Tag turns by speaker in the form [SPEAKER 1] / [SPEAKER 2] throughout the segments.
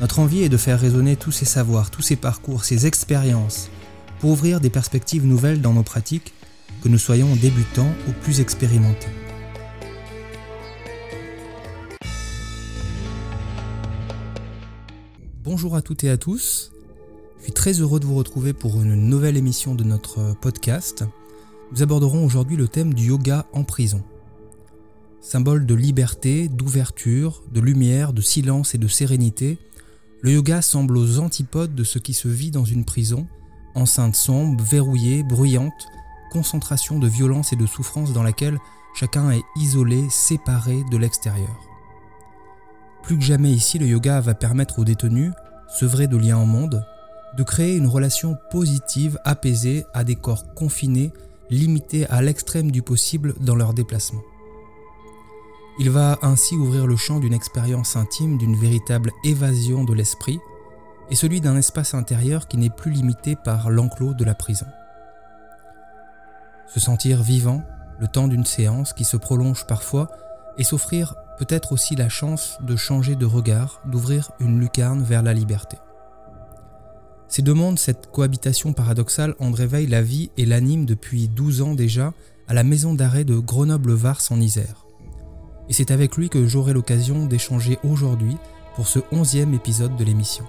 [SPEAKER 1] Notre envie est de faire résonner tous ces savoirs, tous ces parcours, ces expériences, pour ouvrir des perspectives nouvelles dans nos pratiques, que nous soyons débutants ou plus expérimentés. Bonjour à toutes et à tous. Je suis très heureux de vous retrouver pour une nouvelle émission de notre podcast. Nous aborderons aujourd'hui le thème du yoga en prison. Symbole de liberté, d'ouverture, de lumière, de silence et de sérénité, le yoga semble aux antipodes de ce qui se vit dans une prison, enceinte sombre, verrouillée, bruyante, concentration de violence et de souffrance dans laquelle chacun est isolé, séparé de l'extérieur. Plus que jamais ici, le yoga va permettre aux détenus, sevrés de liens au monde, de créer une relation positive, apaisée à des corps confinés, limités à l'extrême du possible dans leurs déplacements. Il va ainsi ouvrir le champ d'une expérience intime, d'une véritable évasion de l'esprit, et celui d'un espace intérieur qui n'est plus limité par l'enclos de la prison. Se sentir vivant le temps d'une séance qui se prolonge parfois et s'offrir peut-être aussi la chance de changer de regard, d'ouvrir une lucarne vers la liberté. Ces deux mondes, cette cohabitation paradoxale, André Veil la vie et l'anime depuis 12 ans déjà à la maison d'arrêt de Grenoble-Vars en Isère et c'est avec lui que j'aurai l'occasion d'échanger aujourd'hui pour ce onzième épisode de l'émission.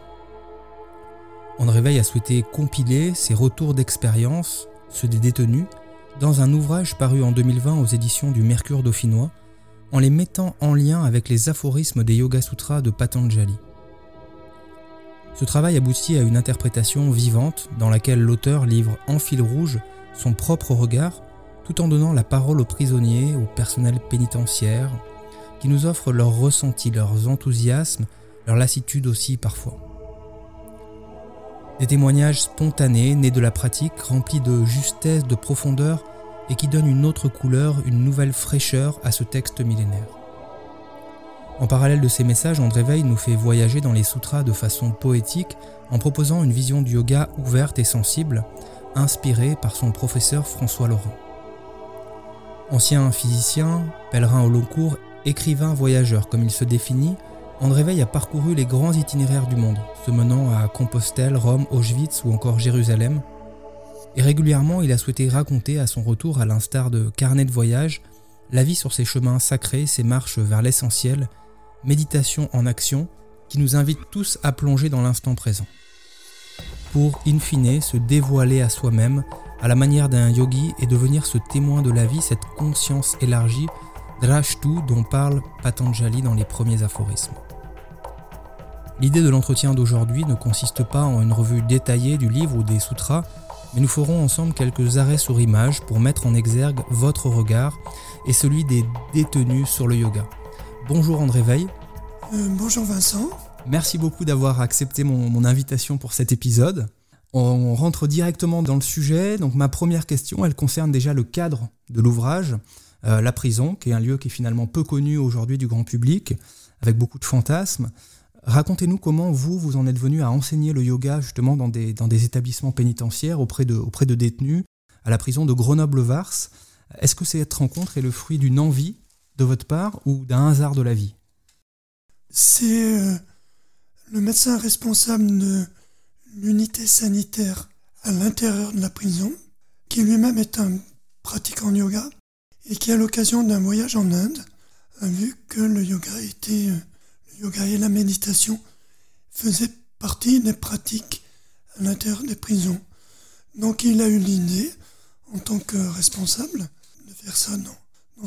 [SPEAKER 1] André Veil a souhaité compiler ses retours d'expérience, ceux des détenus, dans un ouvrage paru en 2020 aux éditions du Mercure Dauphinois, en les mettant en lien avec les aphorismes des Yoga Sutras de Patanjali. Ce travail aboutit à une interprétation vivante dans laquelle l'auteur livre en fil rouge son propre regard tout en donnant la parole aux prisonniers, au personnel pénitentiaire, qui nous offrent leurs ressentis, leurs enthousiasmes, leur lassitude aussi parfois. Des témoignages spontanés, nés de la pratique, remplis de justesse, de profondeur, et qui donnent une autre couleur, une nouvelle fraîcheur à ce texte millénaire. En parallèle de ces messages, André Veil nous fait voyager dans les sutras de façon poétique en proposant une vision du yoga ouverte et sensible, inspirée par son professeur François Laurent. Ancien physicien, pèlerin au long cours Écrivain voyageur comme il se définit, André Veil a parcouru les grands itinéraires du monde, se menant à Compostelle, Rome, Auschwitz ou encore Jérusalem. Et régulièrement, il a souhaité raconter à son retour, à l'instar de carnet de voyage, la vie sur ses chemins sacrés, ses marches vers l'essentiel, méditation en action, qui nous invite tous à plonger dans l'instant présent. Pour, in fine, se dévoiler à soi-même, à la manière d'un yogi et devenir ce témoin de la vie, cette conscience élargie Drashtu dont parle Patanjali dans les premiers aphorismes. L'idée de l'entretien d'aujourd'hui ne consiste pas en une revue détaillée du livre ou des sutras, mais nous ferons ensemble quelques arrêts sur image pour mettre en exergue votre regard et celui des détenus sur le yoga. Bonjour André Veil.
[SPEAKER 2] Euh, bonjour Vincent.
[SPEAKER 1] Merci beaucoup d'avoir accepté mon, mon, invitation pour cet épisode. On rentre directement dans le sujet. Donc ma première question, elle concerne déjà le cadre de l'ouvrage. Euh, la prison, qui est un lieu qui est finalement peu connu aujourd'hui du grand public, avec beaucoup de fantasmes. Racontez-nous comment vous, vous en êtes venu à enseigner le yoga justement dans des, établissements pénitentiaires auprès de, détenus à la prison de Grenoble-Vars. Est-ce que cette rencontre est le fruit d'une envie de votre part ou d'un hasard de la vie?
[SPEAKER 2] C'est euh, le médecin responsable de l'unité sanitaire à l'intérieur de la prison, qui lui-même est un pratiquant yoga, et qui, à l'occasion d'un voyage en Inde, a vu que le yoga était, euh, le yoga et la méditation faisaient partie des pratiques à l'intérieur des prisons. Donc il a eu l'idée, en tant que responsable, de faire ça dans,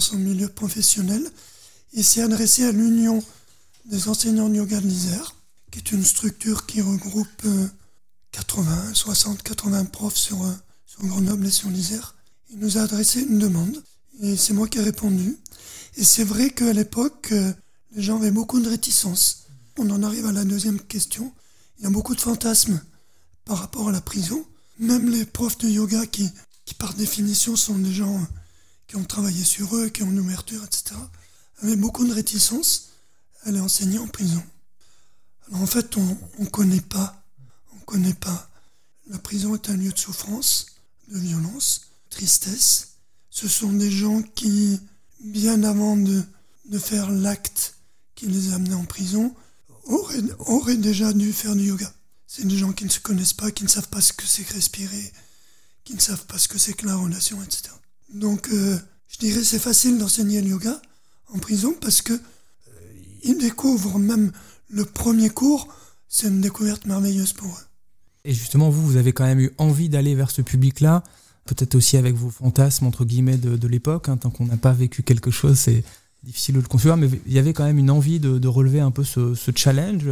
[SPEAKER 2] son milieu professionnel et s'est adressé à l'Union des enseignants de yoga de l'Isère, qui est une structure qui regroupe 80, 60, 80 profs sur, euh, sur Grenoble et sur l'Isère. Il nous a adressé une demande et c'est moi qui ai répondu. Et c'est vrai qu'à l'époque, euh, les gens avaient beaucoup de réticence. On en arrive à la deuxième question. y a beaucoup de fantasmes par rapport à la prison. Même les profs de yoga qui, qui par définition sont des gens qui ont travaillé sur eux, qui ont une ouverture, etc., avaient beaucoup de réticence à aller enseigner en prison. Alors en fait, on ne connaît pas, on connaît pas. La prison est un lieu de souffrance, de violence, tristesse. Ce sont des gens qui, bien avant de, de faire l'acte qui les a en prison, auraient, auraient déjà dû faire du yoga. C'est des gens qui ne se connaissent pas, qui ne savent pas ce que c'est que respirer, qui ne savent pas ce que c'est que la relation, etc. Donc, euh, je dirais c'est facile d'enseigner le yoga en prison parce que euh, ils découvrent même le premier cours, c'est une découverte merveilleuse pour eux.
[SPEAKER 1] Et justement, vous, vous avez quand même eu envie d'aller vers ce public-là, peut-être aussi avec vos fantasmes, entre guillemets, de, l'époque. Hein, tant qu'on n'a pas vécu quelque chose, c'est difficile de le concevoir, mais il y avait quand même une envie de, relever un peu ce, challenge.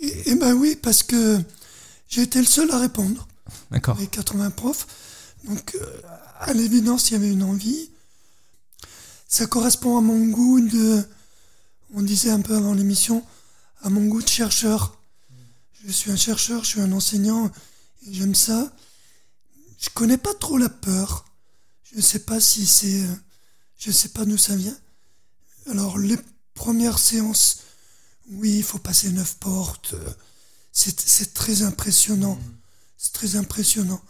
[SPEAKER 2] Eh ben oui, parce que j'ai été le seul à répondre.
[SPEAKER 1] D'accord.
[SPEAKER 2] Les 80 profs. Donc, euh, à l'évidence, il y avait une envie. Ça correspond à mon goût de, on disait un peu avant l'émission, à mon goût de chercheur. Je suis un chercheur, je suis un enseignant, et j'aime ça. Je connais pas trop la peur. Je ne sais pas si c'est, euh, je sais pas d'où ça vient. Alors les premières séances, oui, il faut passer neuf portes. C'est très impressionnant. Mm. C'est très impressionnant.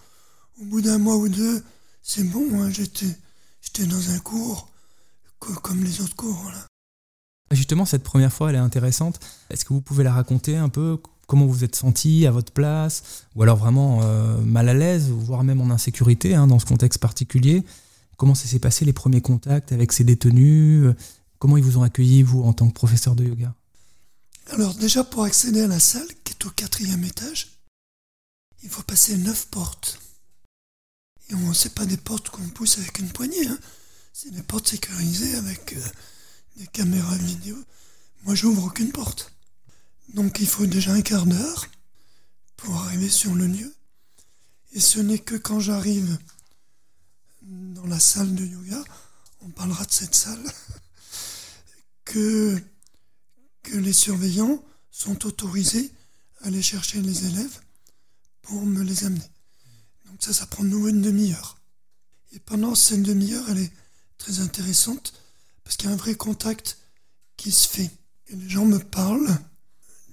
[SPEAKER 2] Au bout d'un mois ou deux, c'est bon, hein, j'étais dans un cours comme les autres cours.
[SPEAKER 1] Justement, cette première fois, elle est intéressante. Est-ce que vous pouvez la raconter un peu? Comment vous êtes senti à votre place Ou alors vraiment euh, mal à l'aise, voire même en insécurité hein, dans ce contexte particulier Comment s'est passé les premiers contacts avec ces détenus Comment ils vous ont accueilli, vous, en tant que professeur de yoga?
[SPEAKER 2] Alors déjà, pour accéder à la salle, qui est au quatrième étage, il faut passer neuf portes. Et on sait pas des portes qu'on pousse avec une poignée. Hein. C'est des portes sécurisées avec euh, des caméras vidéo. Moi, j'ouvre aucune porte. Donc, il faut déjà un quart d'heure pour arriver sur le lieu. Et ce n'est que quand j'arrive dans la salle de yoga, on parlera de cette salle, que, les surveillants sont autorisés à aller chercher les élèves pour me les amener. Donc ça, ça prend nous une demi-heure. Et pendant cette demi-heure, elle est très intéressante parce qu'il y a un vrai contact qui se fait. Et les gens me parlent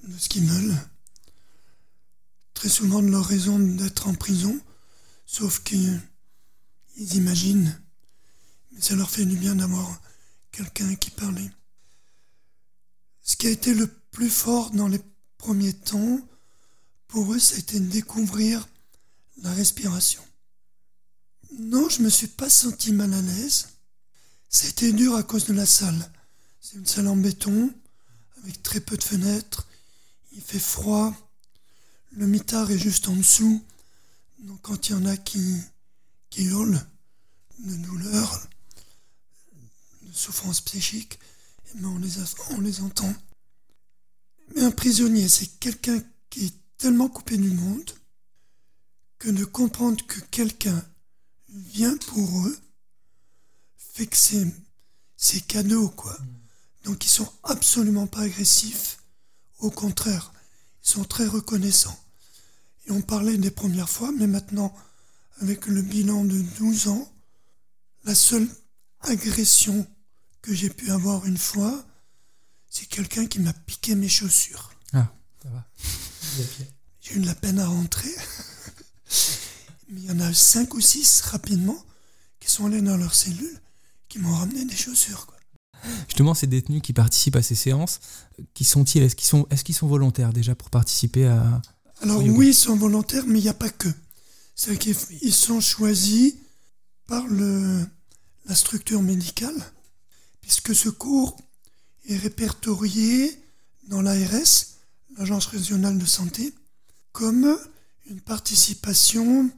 [SPEAKER 2] de ce qu'ils veulent, très souvent de leur raison d'être en prison, sauf qu'ils imaginent. Mais ça leur fait du bien d'avoir quelqu'un qui parlait. Ce qui a été le plus fort dans les premiers temps, pour eux, ça a été de découvrir la respiration. Non, je me suis pas senti mal à l'aise. C'était dur à cause de la salle. C'est une salle en béton, avec très peu de fenêtres. Il fait froid. Le mitard est juste en dessous. Donc quand il y en a qui, qui hurlent de douleur, de souffrance psychique, eh ben, on, les on les entend. Mais un prisonnier, c'est quelqu'un qui est tellement coupé du monde que de comprendre que quelqu'un vient pour eux fait que c'est, cadeau, quoi. Donc ils sont absolument pas agressifs. Au contraire, ils sont très reconnaissants. Et on parlait des premières fois, mais maintenant, avec le bilan de 12 ans, la seule agression que j'ai pu avoir une fois, c'est quelqu'un qui m'a piqué mes chaussures.
[SPEAKER 1] Ah, ça va.
[SPEAKER 2] J'ai eu de la peine à rentrer. Mais il y en a cinq ou six rapidement qui sont allés dans leur cellule, qui m'ont ramené des chaussures. Quoi.
[SPEAKER 1] Justement, ces détenus qui participent à ces séances, qui sont-ils Est-ce qu'ils sont, est qu'ils sont volontaires déjà pour participer à...
[SPEAKER 2] Alors oui, ils sont volontaires, mais il n'y a pas que. C'est qu'ils sont choisis par le, la structure médicale, puisque ce cours est répertorié dans l'ARS, l'Agence régionale de santé, comme une participation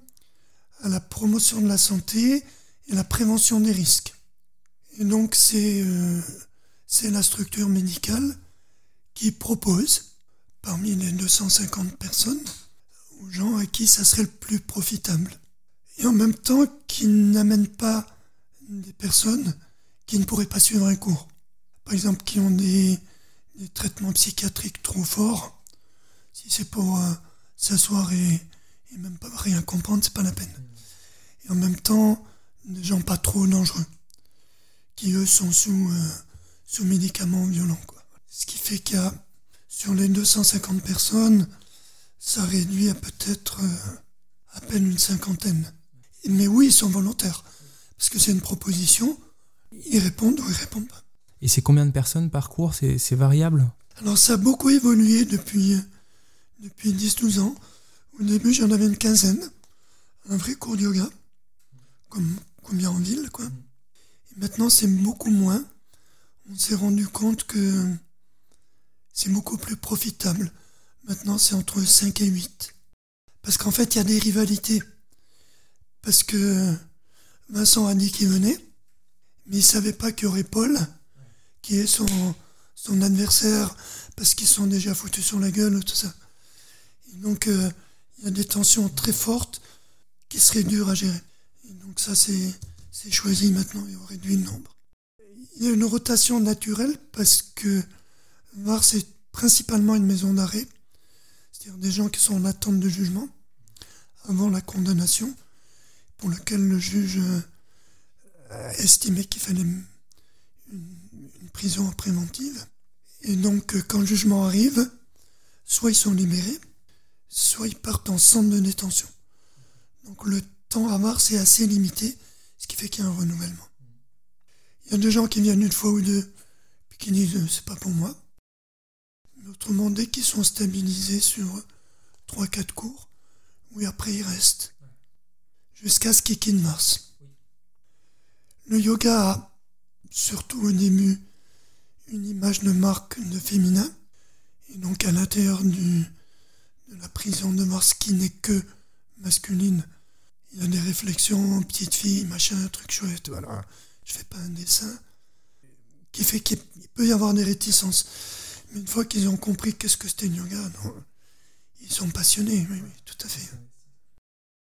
[SPEAKER 2] à la promotion de la santé et la prévention des risques. Et donc c'est euh, la structure médicale qui propose, parmi les 250 personnes, aux gens à qui ça serait le plus profitable. Et en même temps qui n'amène pas des personnes qui ne pourraient pas suivre un cours. Par exemple, qui ont des, des traitements psychiatriques trop forts. Si c'est pour euh, s'asseoir et, et, même pas rien comprendre, c'est pas la peine. Et en même temps, des gens pas trop dangereux, qui eux sont sous, euh, sous médicaments violents. Quoi. Ce qui fait qu'il y a, sur les 250 personnes, ça réduit à peut-être euh, à peine une cinquantaine. Mais oui, ils sont volontaires, parce que c'est une proposition, ils répondent ou ils répondent pas.
[SPEAKER 1] Et c'est combien de personnes par cours? C'est variable?
[SPEAKER 2] Alors ça a beaucoup évolué depuis, depuis 10-12 ans. Au début, j'en avais une quinzaine, un vrai cours de yoga, comme combien en ville, quoi. Maintenant, c'est beaucoup moins. On s'est rendu compte que c'est beaucoup plus profitable. Maintenant, c'est entre 5 et 8. Parce qu'en fait, il y a des rivalités. Parce que Vincent a dit qu'il venait, mais il savait pas qu'il y aurait Paul, qui est son, adversaire, parce qu'ils sont déjà foutus sur la gueule, tout ça. Donc, euh, il y a des tensions très fortes qui seraient dures à gérer. Donc, ça, c'est, c'est choisi maintenant, et on réduit le nombre. Il y a une rotation naturelle parce que Mars est principalement une maison d'arrêt, c'est-à-dire des gens qui sont en attente de jugement avant la condamnation, pour lequel le juge a estimé qu'il fallait une, prison préventive. Et donc, quand le jugement arrive, soit ils sont libérés, soit ils partent en centre de détention. Donc le temps à Mars est assez limité, ce qui fait qu'il y a un renouvellement. Il y a des gens qui viennent une fois ou deux, puis qui disent c'est pas pour moi. Autrement, dès qu'ils sont stabilisés sur 3-4 cours, oui, après ils restent. Jusqu'à ce qu'ils quittent Mars. Le yoga a, surtout au début, une image de marque de féminin. Et donc à l'intérieur de la prison de Mars qui n'est que masculine, il a des réflexions, petite fille, machin, truc chouette, voilà. Je fais pas un dessin qui fait qu'il peut y avoir des réticences. Mais une fois qu'ils ont compris qu'est-ce que c'était le yoga, ils sont passionnés, oui, tout à fait.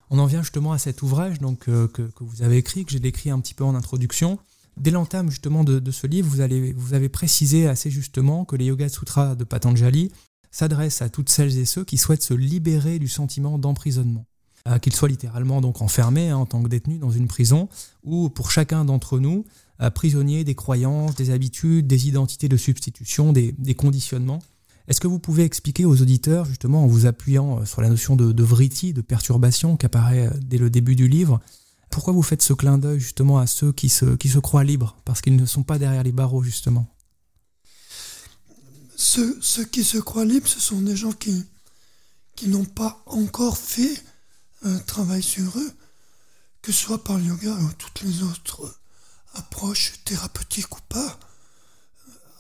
[SPEAKER 1] On en vient justement à cet ouvrage donc, euh, que, vous avez écrit, que j'ai décrit un petit peu en introduction. Dès l'entame justement de, de, ce livre, vous, allez, vous avez précisé assez justement que les Yoga Sutras de Patanjali s'adressent à toutes celles et ceux qui souhaitent se libérer du sentiment d'emprisonnement. Euh, qu'ils soient littéralement donc enfermés hein, en tant que détenus dans une prison, ou pour chacun d'entre nous, euh, prisonniers des croyances, des habitudes, des identités de substitution, des, conditionnements. Est-ce que vous pouvez expliquer aux auditeurs, justement en vous appuyant euh, sur la notion de, de vritti, de perturbation qui apparaît dès le début du livre, pourquoi vous faites ce clin d'œil justement à ceux qui se, qui se croient libres, parce qu'ils ne sont pas derrière les barreaux justement?
[SPEAKER 2] Ceux, ceux, qui se croient libres, ce sont des gens qui, qui n'ont pas encore fait un travail sur eux, que ce soit par le yoga ou toutes les autres approches thérapeutiques ou pas,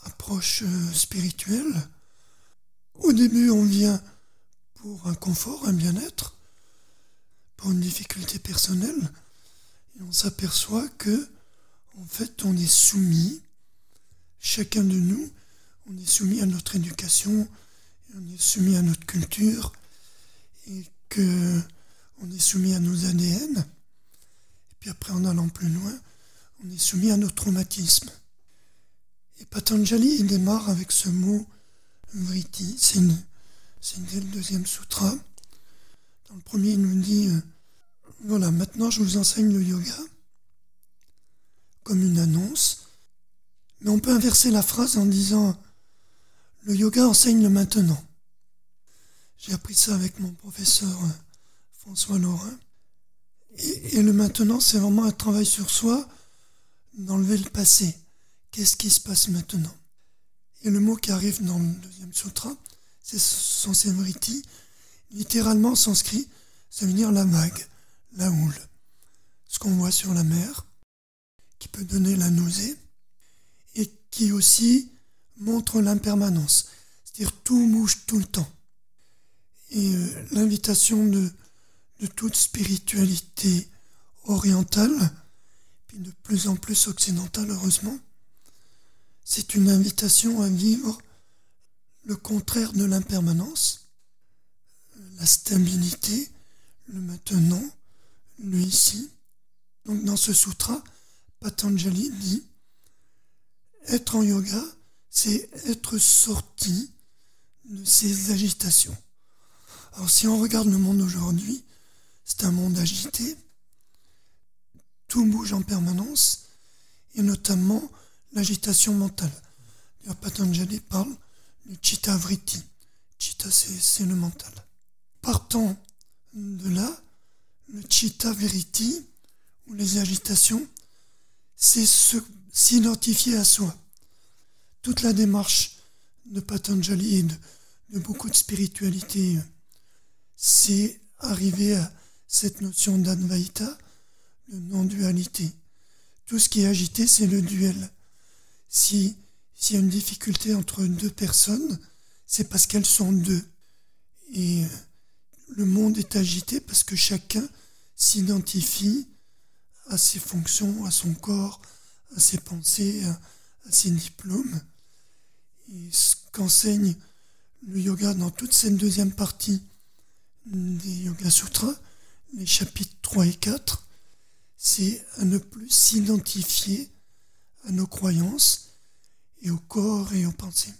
[SPEAKER 2] approches spirituelles. Au début, on vient pour un confort, un bien-être, pour une difficulté personnelle, et on s'aperçoit que, en fait, on est soumis, chacun de nous, on est soumis à notre éducation, on est soumis à notre culture, et que on est soumis à nos ADN, et puis après en allant plus loin, on est soumis à nos traumatismes. Et Patanjali, il démarre avec ce mot vritti, c'est le deuxième sutra. Dans le premier, il nous dit, euh, voilà, maintenant je vous enseigne le yoga, comme une annonce, mais on peut inverser la phrase en disant, le yoga enseigne le maintenant. J'ai appris ça avec mon professeur euh, François Laurin. Et, le maintenant, c'est vraiment un travail sur soi, d'enlever le passé. Qu'est-ce qui se passe maintenant? Et le mot qui arrive dans le deuxième sutra, c'est sansevriti. Littéralement, en sanskrit, ça veut dire la vague, la houle. Ce qu'on voit sur la mer, qui peut donner la nausée, et qui aussi montre l'impermanence. C'est-à-dire tout bouge tout le temps. Et euh, l'invitation de de toute spiritualité orientale, puis de plus en plus occidentale heureusement, c'est une invitation à vivre le contraire de l'impermanence, la stabilité, le maintenant, le ici. Donc dans ce sutra, Patanjali dit être en yoga, c'est être sorti de ces agitations. Alors si on regarde le monde aujourd'hui, c'est un monde agité, tout bouge en permanence, et notamment l'agitation mentale. D'ailleurs, Patanjali parle du chitta vritti. Chitta, c'est le mental. Partant de là, le chitta vritti, ou les agitations, c'est s'identifier à soi. Toute la démarche de Patanjali et de, de beaucoup de spiritualité, c'est arriver à cette notion d'advaita, de non-dualité. Tout ce qui est agité, c'est le duel. Si s'il y a une difficulté entre deux personnes, c'est parce qu'elles sont deux. Et le monde est agité parce que chacun s'identifie à ses fonctions, à son corps, à ses pensées, à, ses diplômes. Et ce qu'enseigne le yoga dans toute cette deuxième partie des Yoga Sutras, les chapitres 3 et 4, c'est à ne plus s'identifier à nos croyances et au corps et aux pensées.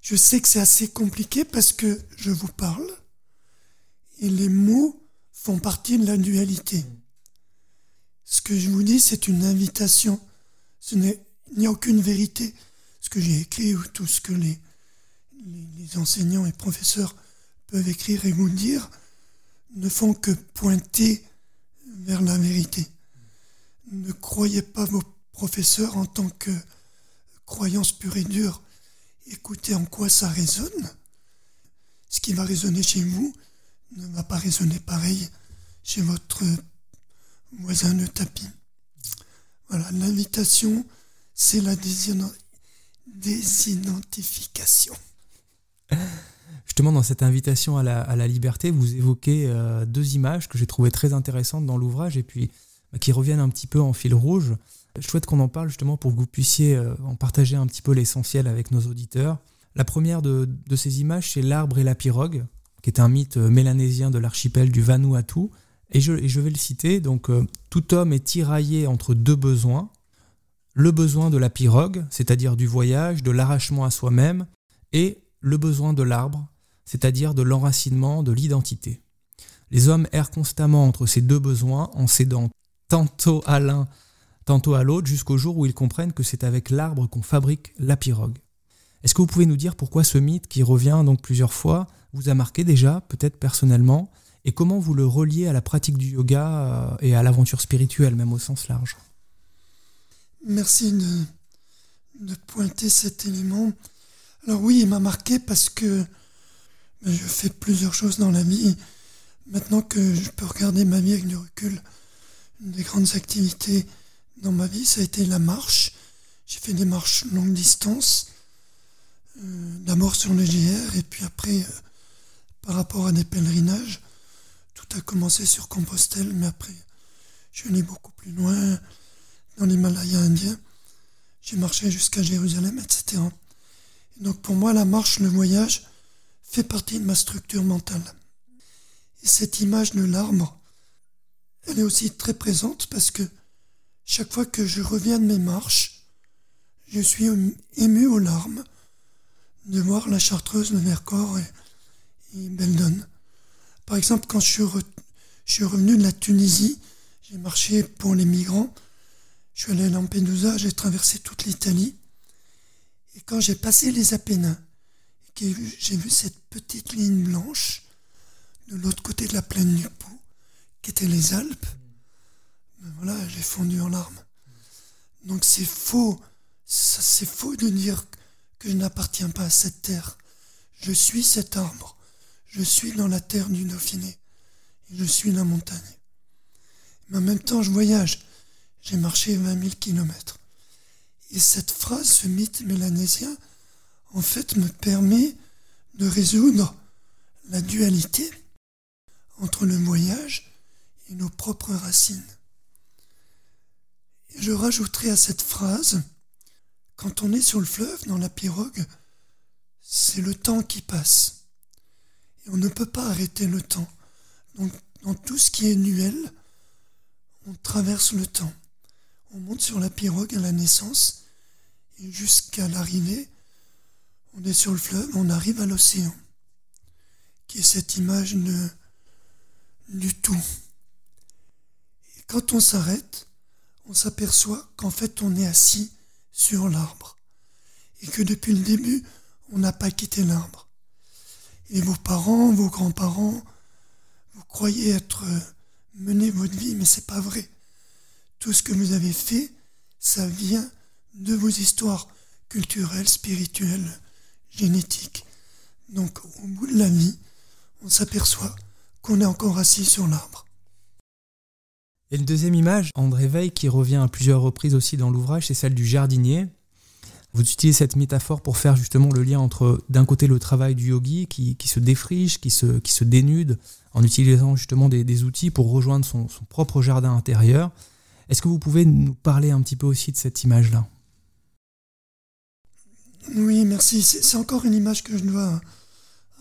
[SPEAKER 2] Je sais que c'est assez compliqué parce que je vous parle et les mots font partie de la dualité. Ce que je vous dis, c'est une invitation. Ce n'est, il n'y a aucune vérité. Ce que j'ai écrit ou tout ce que les, les, enseignants et professeurs peuvent écrire et vous dire ne font que pointer vers la vérité. Ne croyez pas vos professeurs en tant que croyance pure et dure. Écoutez en quoi ça résonne. Ce qui va résonner chez vous ne va pas résonner pareil chez votre voisin de tapis. Voilà, l'invitation, c'est la désidentification.
[SPEAKER 1] Justement, dans cette invitation à la, liberté, vous évoquez euh, deux images que j'ai trouvées très intéressantes dans l'ouvrage et puis bah, qui reviennent un petit peu en fil rouge. Je souhaite qu'on en parle justement pour que vous puissiez euh, en partager un petit peu l'essentiel avec nos auditeurs. La première de, ces images, c'est l'arbre et la pirogue, qui est un mythe euh, mélanésien de l'archipel du Vanuatu. Et je, vais le citer, donc tout homme est tiraillé entre deux besoins. Le besoin de la pirogue, c'est-à-dire du voyage, de l'arrachement à soi-même, et le besoin de l'arbre, c'est-à-dire de l'enracinement, de l'identité. Les hommes errent constamment entre ces deux besoins en cédant tantôt à l'un tantôt à l'autre, jusqu'au jour où ils comprennent que c'est avec l'arbre qu'on fabrique la pirogue. Est-ce que vous pouvez nous dire pourquoi ce mythe, qui revient donc plusieurs fois, vous a marqué déjà, peut-être personnellement, et comment vous le reliez à la pratique du yoga euh, et à l'aventure spirituelle, même au sens large?
[SPEAKER 2] Merci de, de, pointer cet élément. Alors oui, il m'a marqué parce que je fais plusieurs choses dans la vie. Maintenant que je peux regarder ma vie avec du recul, une des grandes activités dans ma vie, ça a été la marche. J'ai fait des marches longue distance, euh, d'abord sur le GR et puis après, euh, par rapport à des pèlerinages, tout a commencé sur Compostelle, mais après, je suis allé beaucoup plus loin, dans l'Himalaya indien. J'ai marché jusqu'à Jérusalem, etc. Et donc pour moi, la marche, le voyage, fait partie de ma structure mentale. Et cette image de l'arbre, elle est aussi très présente parce que chaque fois que je reviens de mes marches, je suis ému aux larmes de voir la chartreuse, le Vercors et, et Beldon. Par exemple, quand je suis, revenu de la Tunisie, j'ai marché pour les migrants, je suis allé à Lampedusa, j'ai traversé toute l'Italie. Et quand j'ai passé les Apennins, j'ai vu cette petite ligne blanche de l'autre côté de la plaine du Pou, qui était les Alpes, voilà, j'ai fondu en larmes. Donc c'est faux, c'est faux de dire que je n'appartiens pas à cette terre. Je suis cet arbre, je suis dans la terre du Dauphiné, et je suis la montagne. Mais en même temps, je voyage. J'ai marché 20 000 kilomètres. Et cette phrase, ce mythe mélanésien, en fait, me permet de résoudre la dualité entre le voyage et nos propres racines. Je rajouterai à cette phrase, quand on est sur le fleuve, dans la pirogue, c'est le temps qui passe. Et on ne peut pas arrêter le temps. Donc, dans tout ce qui est nuel, on traverse le temps. On monte sur la pirogue à la naissance, et jusqu'à l'arrivée, on est sur le fleuve, on arrive à l'océan, qui est cette image de, du tout. Et quand on s'arrête, on s'aperçoit qu'en fait on est assis sur l'arbre et que depuis le début on n'a pas quitté l'arbre. Et vos parents, vos grands-parents, vous croyez être mené votre vie, mais c'est pas vrai. Tout ce que vous avez fait, ça vient de vos histoires culturelles, spirituelles, génétiques. Donc au bout de la vie, on s'aperçoit qu'on est encore assis sur l'arbre.
[SPEAKER 1] Et une deuxième image, André Veil, qui revient à plusieurs reprises aussi dans l'ouvrage, c'est celle du jardinier. Vous utilisez cette métaphore pour faire justement le lien entre d'un côté le travail du yogi qui, se défriche, qui se, dénude, en utilisant justement des, outils pour rejoindre son, son, propre jardin intérieur. Est-ce que vous pouvez nous parler un petit peu aussi de cette image-là?
[SPEAKER 2] Oui, merci. C'est encore une image que je dois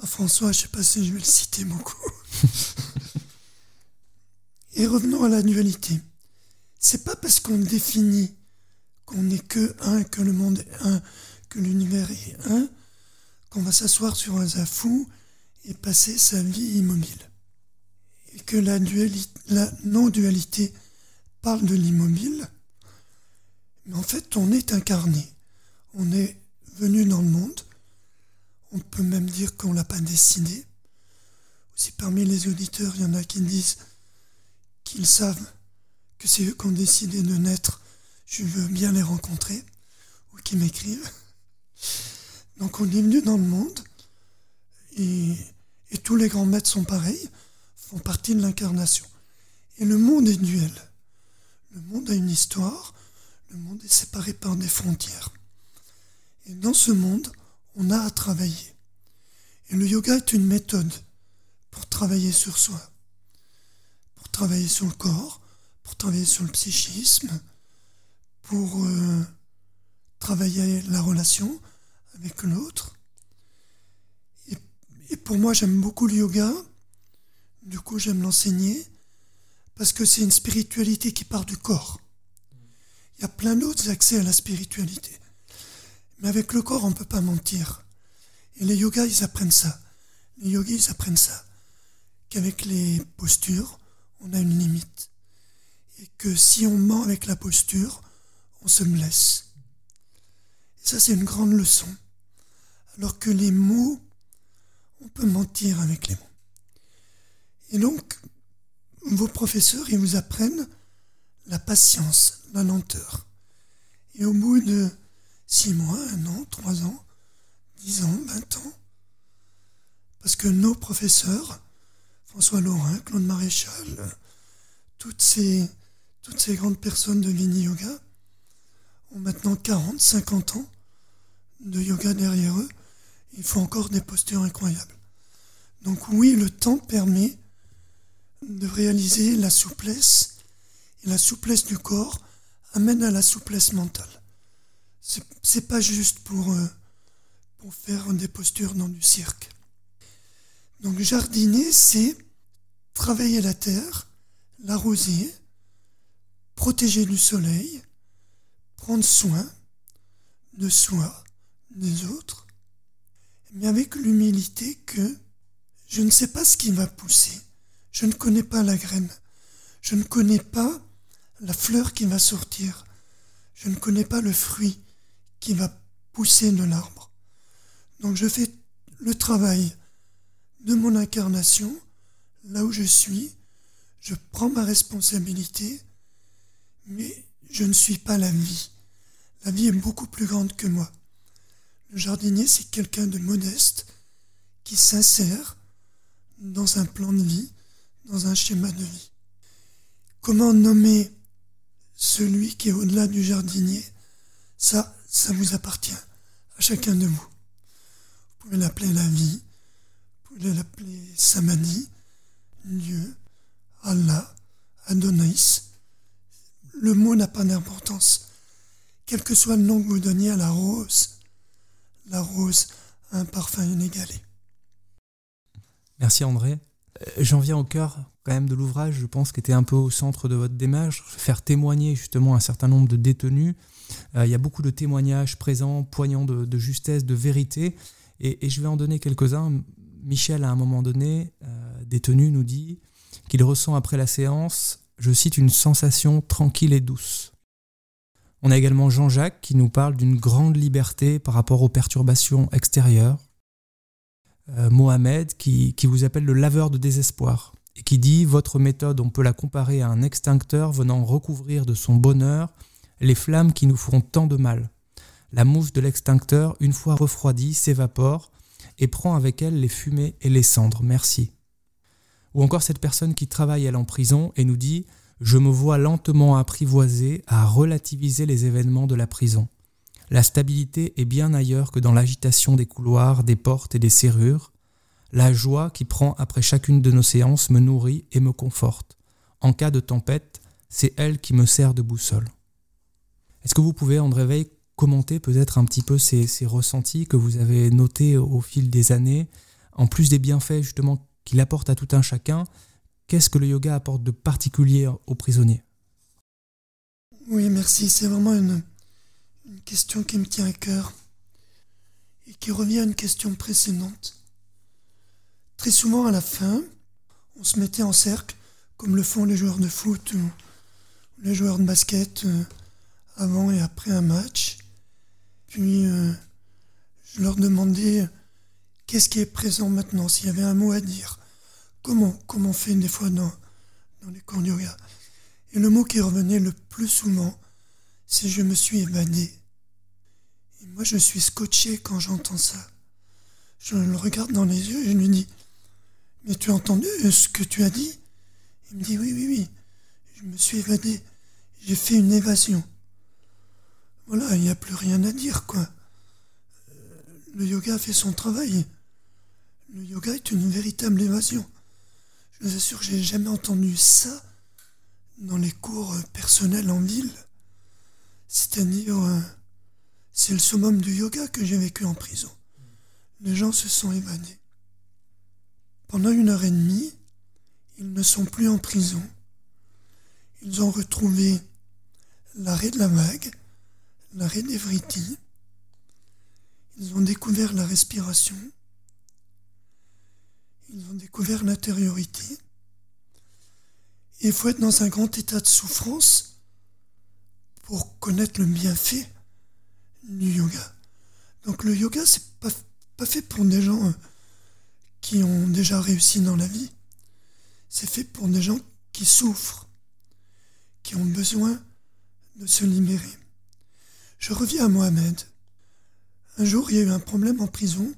[SPEAKER 2] à François. Je ne sais pas si je vais le citer beaucoup. Et revenons à la dualité. C'est pas parce qu'on définit qu'on n'est que un, que le monde est un, que l'univers est un, qu'on va s'asseoir sur un zafou et passer sa vie immobile. Et que la, la non-dualité parle de l'immobile, mais en fait on est incarné, on est venu dans le monde, on peut même dire qu'on ne l'a pas décidé. Aussi parmi les auditeurs, il y en a qui disent qu'ils savent que c'est eux qui ont décidé de naître je veux bien les rencontrer ou qui m'écrivent. Donc on est venu dans le monde et, tous les grands maîtres sont pareils, font partie de l'incarnation. Et le monde est duel. Le monde a une histoire, le monde est séparé par des frontières. Dans ce monde, on a à travailler. Et le yoga est une méthode pour travailler sur soi, pour travailler sur le corps, pour travailler sur le psychisme, pour euh, travailler la relation avec l'autre. Et, pour moi, j'aime beaucoup le yoga. Du coup, j'aime l'enseigner parce que c'est une spiritualité qui part du corps. Il y a plein d'autres accès à la spiritualité. Mais avec le corps, on ne peut pas mentir. Et les yogas, ils apprennent ça. Les yogis, ils apprennent ça. Qu'avec les postures, on a une limite. Et que si on ment avec la posture, on se blesse. Et ça, c'est une grande leçon. Alors que les mots, on peut mentir avec les mots. Et donc, vos professeurs, ils vous apprennent la patience, la lenteur. Et au bout de six mois, un an, trois ans, dix ans, vingt ans, parce que nos professeurs, François Laurin, Claude Maréchal, toutes ces, grandes personnes de Vini Yoga, ont maintenant 40, 50 ans de yoga derrière eux. Il faut encore des postures incroyables. Donc oui, le temps permet de réaliser la souplesse, et la souplesse du corps amène à la souplesse mentale. C'est pas juste pour, euh, pour faire des postures dans du cirque. Donc jardiner, c'est travailler la terre, l'arroser, protéger du soleil, prendre soin de soi, des autres, mais avec l'humilité que je ne sais pas ce qui va pousser, je ne connais pas la graine, je ne connais pas la fleur qui va sortir, je ne connais pas le fruit qui va pousser de l'arbre. Donc je fais le travail de mon incarnation, là où je suis, je prends ma responsabilité, mais je ne suis pas la vie. La vie est beaucoup plus grande que moi. Le jardinier, c'est quelqu'un de modeste qui s'insère dans un plan de vie, dans un schéma de vie. Comment nommer celui qui est au-delà du jardinier? Ça vous appartient à chacun de vous. Vous pouvez l'appeler la vie, vous pouvez l'appeler Samani, Dieu, Allah, Adonis, le mot n'a pas d'importance. Quel que soit le nom que vous donniez à la rose, la rose a un parfum inégalé.
[SPEAKER 1] Merci André. Euh, j'en viens au cœur quand même de l'ouvrage, je pense, qui était un peu au centre de votre démarche, faire témoigner justement un certain nombre de détenus. Euh, il y a beaucoup de témoignages présents, poignants de, justesse, de vérité, et, je vais en donner quelques-uns. Michel, à un moment donné, euh, détenu, nous dit qu'il ressent après la séance, je cite, une sensation tranquille et douce. On a également Jean-Jacques qui nous parle d'une grande liberté par rapport aux perturbations extérieures. Euh, Mohamed qui, qui vous appelle le laveur de désespoir et qui dit Votre méthode, on peut la comparer à un extincteur venant recouvrir de son bonheur les flammes qui nous font tant de mal. La mousse de l'extincteur, une fois refroidie, s'évapore et prend avec elle les fumées et les cendres. Merci. Ou encore cette personne qui travaille elle en prison et nous dit Je me vois lentement apprivoisé à relativiser les événements de la prison. La stabilité est bien ailleurs que dans l'agitation des couloirs, des portes et des serrures. La joie qui prend après chacune de nos séances me nourrit et me conforte. En cas de tempête, c'est elle qui me sert de boussole. Est-ce que vous pouvez, André Veil, commenter peut-être un petit peu ces, ressentis que vous avez notés au fil des années, en plus des bienfaits justement qu'il apporte à tout un chacun, qu'est-ce que le yoga apporte de particulier aux prisonniers?
[SPEAKER 2] Oui, merci. C'est vraiment une, une question qui me tient à cœur et qui revient à une question précédente. Très souvent à la fin, on se mettait en cercle, comme le font les joueurs de foot ou les joueurs de basket euh, avant et après un match. Puis euh, je leur demandais qu'est-ce qui est présent maintenant, s'il y avait un mot à dire, comment, comment on fait des fois dans, dans les cours de yoga? Et le mot qui revenait le plus souvent, c'est je me suis évadé. Et moi je suis scotché quand j'entends ça. Je le regarde dans les yeux et je lui dis Mais tu as entendu ce que tu as dit? Il me dit Oui, oui, oui. Je me suis évadé. J'ai fait une évasion. Voilà, il n'y a plus rien à dire, quoi. Le yoga fait son travail. Le yoga est une véritable évasion. Je vous assure que j'ai jamais entendu ça dans les cours personnels en ville. C'est-à-dire, euh, c'est le summum du yoga que j'ai vécu en prison. Les gens se sont évadés. Pendant une heure et demie, ils ne sont plus en prison. Ils ont retrouvé l'arrêt de la vague, l'arrêt des vritis. Ils ont découvert la respiration. Ils ont découvert l'intériorité. Il faut être dans un grand état de souffrance pour connaître le bienfait du yoga. Donc le yoga, c'est pas, pas fait pour des gens euh, qui ont déjà réussi dans la vie. C'est fait pour des gens qui souffrent, qui ont besoin de se libérer. Je reviens à Mohamed. Un jour, il y a eu un problème en prison.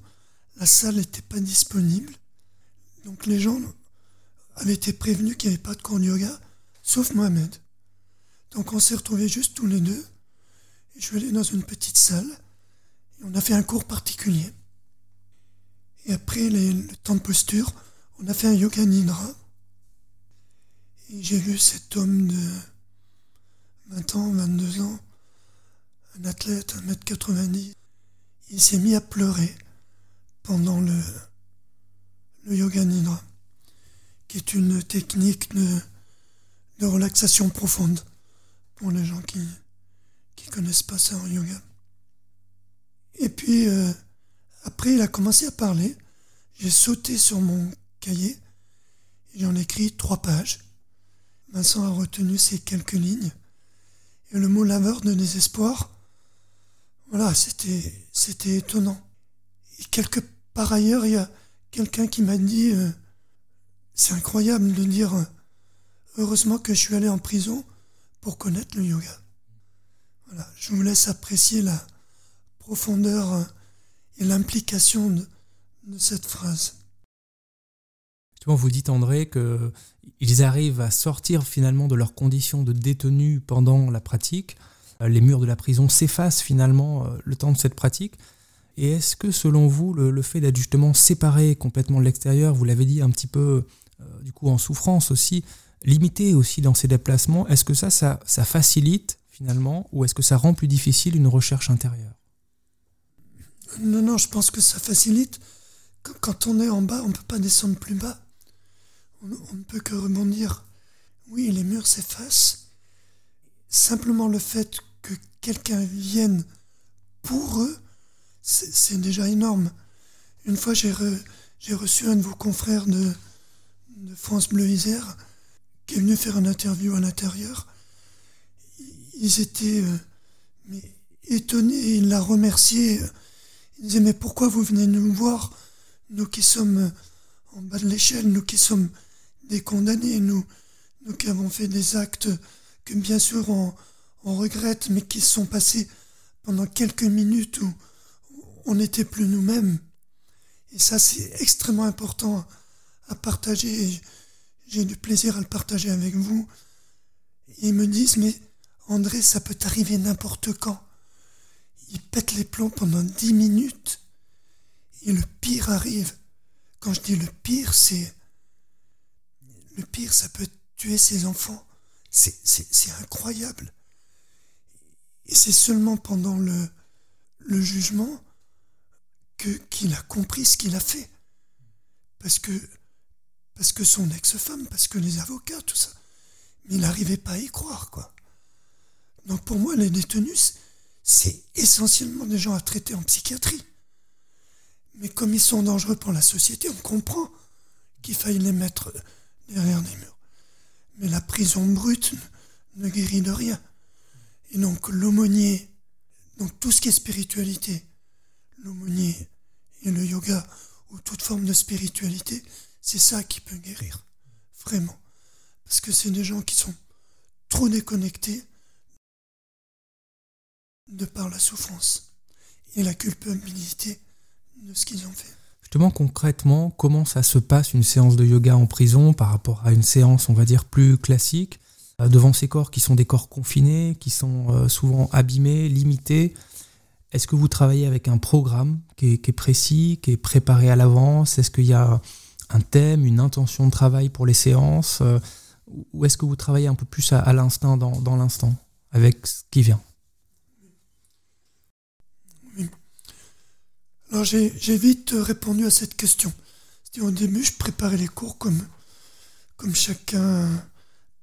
[SPEAKER 2] La salle n'était pas disponible. Donc les gens avaient été prévenus qu'il n'y avait pas de cours de yoga, sauf Mohamed. Donc on s'est retrouvés juste tous les deux. Et je suis allé dans une petite salle. Et on a fait un cours particulier. Et après le temps de posture, on a fait un yoga nidra. Et j'ai vu cet homme de 20 ans, 22 ans, un athlète, 1m90, il s'est mis à pleurer pendant le, yoga nidra, qui est une technique de relaxation profonde pour les gens qui qui connaissent pas ça en yoga. Et puis euh, après, il a commencé à parler. J'ai sauté sur mon cahier j'en ai écrit trois pages. Vincent a retenu ces quelques lignes. Et le mot laveur de désespoir, voilà, c'était, c'était étonnant. Et quelque part ailleurs, il y a quelqu'un qui m'a dit, euh, c'est incroyable de dire, euh, heureusement que je suis allé en prison pour connaître le yoga. Voilà, je vous laisse apprécier la profondeur euh, et l'implication de, cette phrase.
[SPEAKER 1] Vous dites, André, qu'ils arrivent à sortir finalement de leurs conditions de détenus pendant la pratique euh, les murs de la prison s'effacent finalement euh, le temps de cette pratique. Et est-ce que selon vous, le, fait d'être justement séparé complètement de l'extérieur, vous l'avez dit un petit peu du coup en souffrance aussi, limité aussi dans ses déplacements, est-ce que ça, ça, facilite finalement ou est-ce que ça rend plus difficile une recherche intérieure?
[SPEAKER 2] Non, non, je pense que ça facilite. Quand on est en bas, on ne peut pas descendre plus bas. On, ne peut que rebondir. Oui, les murs s'effacent. Simplement le fait que quelqu'un vienne pour eux, c'est déjà énorme. Une fois, j'ai j'ai reçu un de vos confrères de, de France Bleu Isère qui est venu faire une interview à l'intérieur. Ils étaient mais étonnés, il l'a remercié. Il disait Mais pourquoi vous venez nous voir, nous qui sommes en bas de l'échelle, nous qui sommes des condamnés, nous, nous qui avons fait des actes que bien sûr on, regrette, mais qui sont passés pendant quelques minutes où on n'était plus nous-mêmes. Et ça, c'est extrêmement important à partager. J'ai du plaisir à le partager avec vous. Ils me disent, mais André, ça peut arriver n'importe quand. Il pète les plombs pendant dix minutes. Et le pire arrive. Quand je dis le pire, c'est... Le pire, ça peut tuer ses enfants. C'est incroyable. Et c'est seulement pendant le, le jugement que qu'il a compris ce qu'il a fait. Parce que, parce que son ex-femme, parce que les avocats, tout ça. Mais il n'arrivait pas à y croire, quoi. Donc pour moi, les détenus, c'est essentiellement des gens à traiter en psychiatrie. Mais comme ils sont dangereux pour la société, on comprend qu'il faille les mettre derrière des murs. Mais la prison brute ne guérit de rien. Et donc l'aumônier, donc tout ce qui est spiritualité, l'aumônier et le yoga ou toute forme de spiritualité, c'est ça qui peut guérir. Vraiment. Parce que c'est des gens qui sont trop déconnectés de par la souffrance et la culpabilité de ce qu'ils ont fait.
[SPEAKER 1] Justement, concrètement, comment ça se passe une séance de yoga en prison par rapport à une séance, on va dire, plus classique, euh, devant ces corps qui sont des corps confinés, qui sont euh, souvent abîmés, limités? Est-ce que vous travaillez avec un programme qui est, précis, qui est préparé à l'avance? Est-ce qu'il y a un thème, une intention de travail pour les séances euh, Ou est-ce que vous travaillez un peu plus à, l'instinct, dans l'instant, avec ce qui vient?
[SPEAKER 2] Alors j'ai vite répondu à cette question. Au début, je préparais les cours comme, comme chacun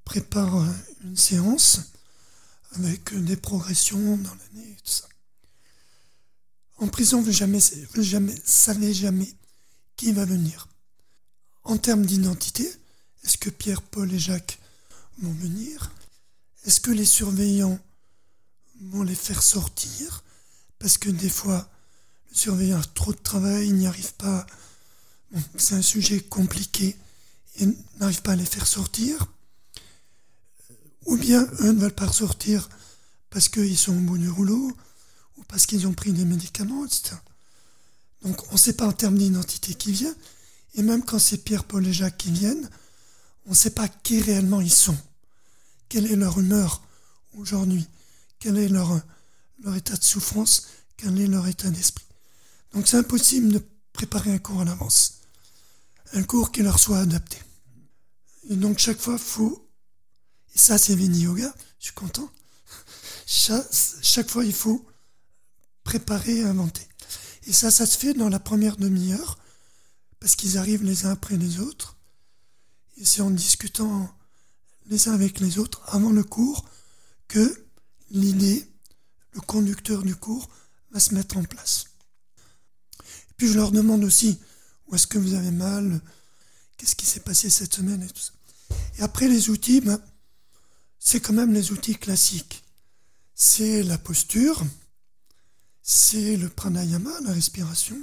[SPEAKER 2] prépare une séance, avec des progressions dans l'année et tout ça. En prison, vous jamais, vous jamais, savez jamais qui va venir. En termes d'identité, est-ce que Pierre, Paul et Jacques vont venir? Est-ce que les surveillants vont les faire sortir? Parce que des fois, le surveillant a trop de travail, il n'y arrive pas. c'est un sujet compliqué et n'arrive pas à les faire sortir. Ou bien eux ne veulent pas sortir parce qu'ils sont au bout du rouleau ou parce qu'ils ont pris des médicaments, etc. Donc on ne sait pas en termes d'identité qui vient. Et même quand c'est Pierre, Paul et Jacques qui viennent, on ne sait pas qui réellement ils sont. Quelle est leur humeur aujourd'hui? Quel est leur, état de souffrance? Quel est leur état d'esprit? Donc c'est impossible de préparer un cours à l'avance. Un cours qui leur soit adapté. Et donc chaque fois, faut... Et ça, c'est Vini Yoga, je suis content. Chaque, fois, il faut préparer et inventer. Et ça, ça se fait dans la première demi-heure, parce qu'ils arrivent les uns après les autres. Et c'est en discutant les uns avec les autres avant le cours que l'idée, le conducteur du cours, va se mettre en place. Puis je leur demande aussi où est-ce que vous avez mal, qu'est-ce qui s'est passé cette semaine et tout ça. Et après les outils, ben, c'est quand même les outils classiques. C'est la posture, c'est le pranayama, la respiration,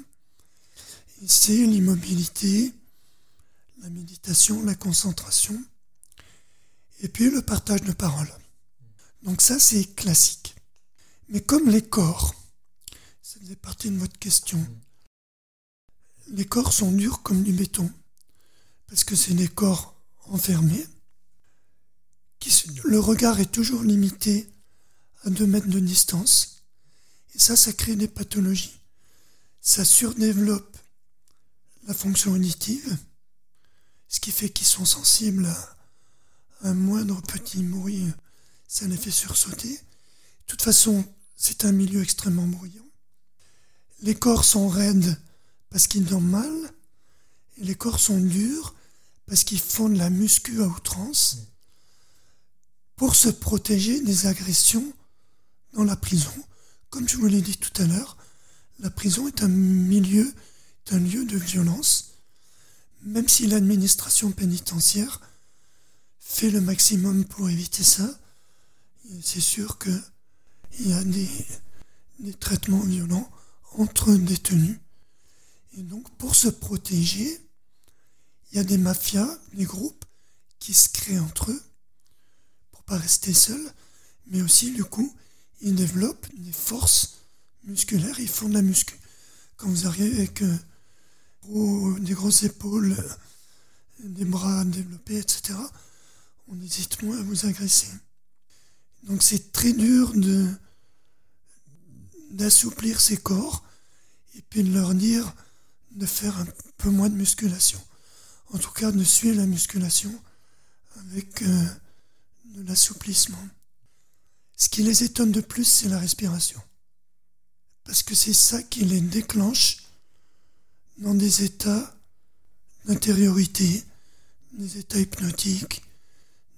[SPEAKER 2] c'est l'immobilité, la méditation, la concentration, et puis le partage de paroles. Donc ça, c'est classique. Mais comme les corps, ça faisait partie de votre question, les corps sont durs comme du béton, parce que c'est des corps enfermés. le regard est toujours limité à 2 mètres de distance. Et ça, ça crée des pathologies. Ça surdéveloppe la fonction auditive, ce qui fait qu'ils sont sensibles à un moindre petit bruit, ça les fait sursauter. De toute façon, c'est un milieu extrêmement bruyant. Les corps sont raides parce qu'ils dorment mal, et les corps sont durs parce qu'ils font de la muscu à outrance pour se protéger des agressions dans la prison. Comme je vous l'ai dit tout à l'heure, la prison est un milieu, est un lieu de violence. même si l'administration pénitentiaire fait le maximum pour éviter ça, c'est sûr qu'il y a des, des traitements violents entre détenus. Et donc pour se protéger, il y a des mafias, des groupes qui se créent entre eux pour pas rester seuls, mais aussi du coup ils développent des forces musculaires, ils font de la muscu. Quand vous arrivez avec des grosses épaules, des bras développés, etc., on hésite moins à vous agresser. Donc c'est très dur de d'assouplir ses corps et puis de leur dire de faire un peu moins de musculation. En tout cas, de suivre la musculation avec euh, de l'assouplissement. Ce qui les étonne de plus, c'est la respiration. Parce que c'est ça qui les déclenche dans des états d'intériorité, des états hypnotiques,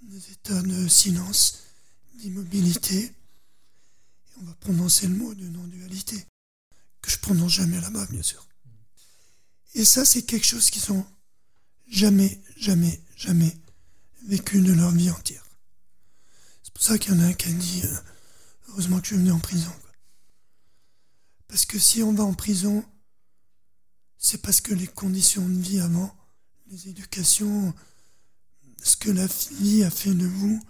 [SPEAKER 2] des états de silence, d'immobilité. on va prononcer le mot de non-dualité, que je prononce jamais là-bas, bien sûr. Et ça, c'est quelque chose qu'ils ont jamais, jamais, jamais vécu de leur vie entière. C'est pour ça qu'il y en a un qui a dit euh, heureusement que je suis venu en prison. Parce que si on va en prison, c'est parce que les conditions de vie avant, les éducations, ce que la vie a fait de vous,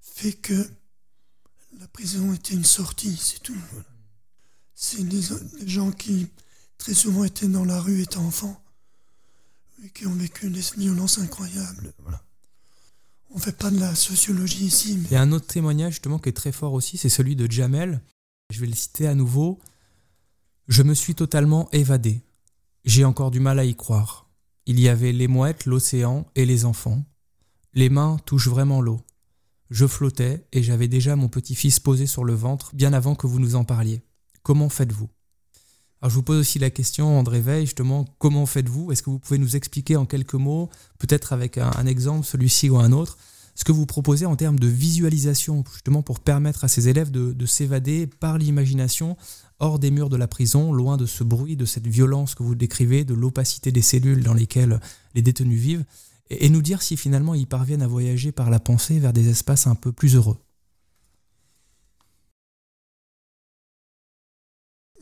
[SPEAKER 2] fait que la prison était une sortie, c'est tout. C'est des, gens qui très souvent étaient dans la rue étant enfants et qui ont vécu des violences incroyables. Voilà. On fait pas de la sociologie ici.
[SPEAKER 1] Il y a un autre témoignage justement qui est très fort aussi, c'est celui de Jamel. Je vais le citer à nouveau. Je me suis totalement évadé. J'ai encore du mal à y croire. Il y avait les mouettes, l'océan et les enfants. Les mains touchent vraiment l'eau. Je flottais et j'avais déjà mon petit-fils posé sur le ventre bien avant que vous nous en parliez. Comment faites-vous? Alors je vous pose aussi la question, André Veil, justement, comment faites-vous? Est-ce que vous pouvez nous expliquer en quelques mots, peut-être avec un, exemple, celui-ci ou un autre, ce que vous proposez en termes de visualisation, justement pour permettre à ces élèves de, s'évader par l'imagination hors des murs de la prison, loin de ce bruit, de cette violence que vous décrivez, de l'opacité des cellules dans lesquelles les détenus vivent, et nous dire si finalement ils parviennent à voyager par la pensée vers des espaces un peu plus heureux.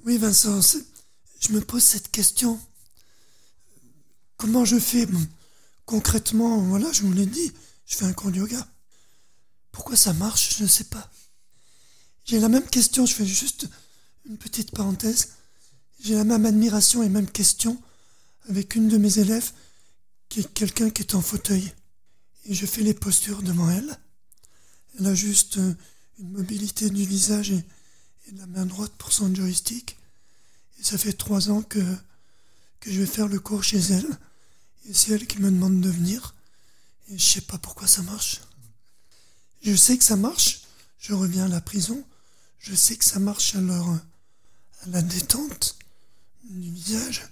[SPEAKER 2] Oui, Vincent, je me pose cette question. Comment je fais Concrètement, voilà, je vous l'ai dit, je fais un cours de yoga. Pourquoi ça marche, je ne sais pas. J'ai la même question, je fais juste une petite parenthèse. J'ai la même admiration et même question avec une de mes élèves qui est quelqu'un qui est en fauteuil. Et je fais les postures devant elle. Elle a juste euh, une mobilité du visage et, la main droite pour son joystick. Et ça fait trois ans que, que je vais faire le cours chez elle. Et c'est elle qui me demande de venir. Et je sais pas pourquoi ça marche. Je sais que ça marche. Je reviens à la prison. Je sais que ça marche à leur, à la détente du visage,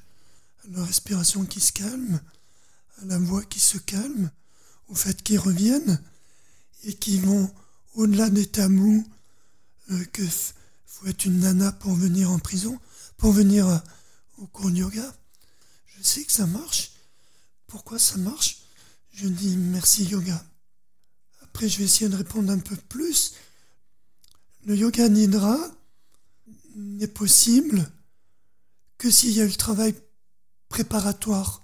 [SPEAKER 2] à leur respiration qui se calme, à la voix qui se calme, au fait qu'ils reviennent et qui vont au-delà des tabous euh, que faut être une nana pour venir en prison, pour venir euh, au cours de yoga. Je sais que ça marche. Pourquoi ça marche? Je dis merci yoga. Après, je vais essayer de répondre un peu plus. Le yoga nidra n'est possible que s'il y a eu le travail préparatoire.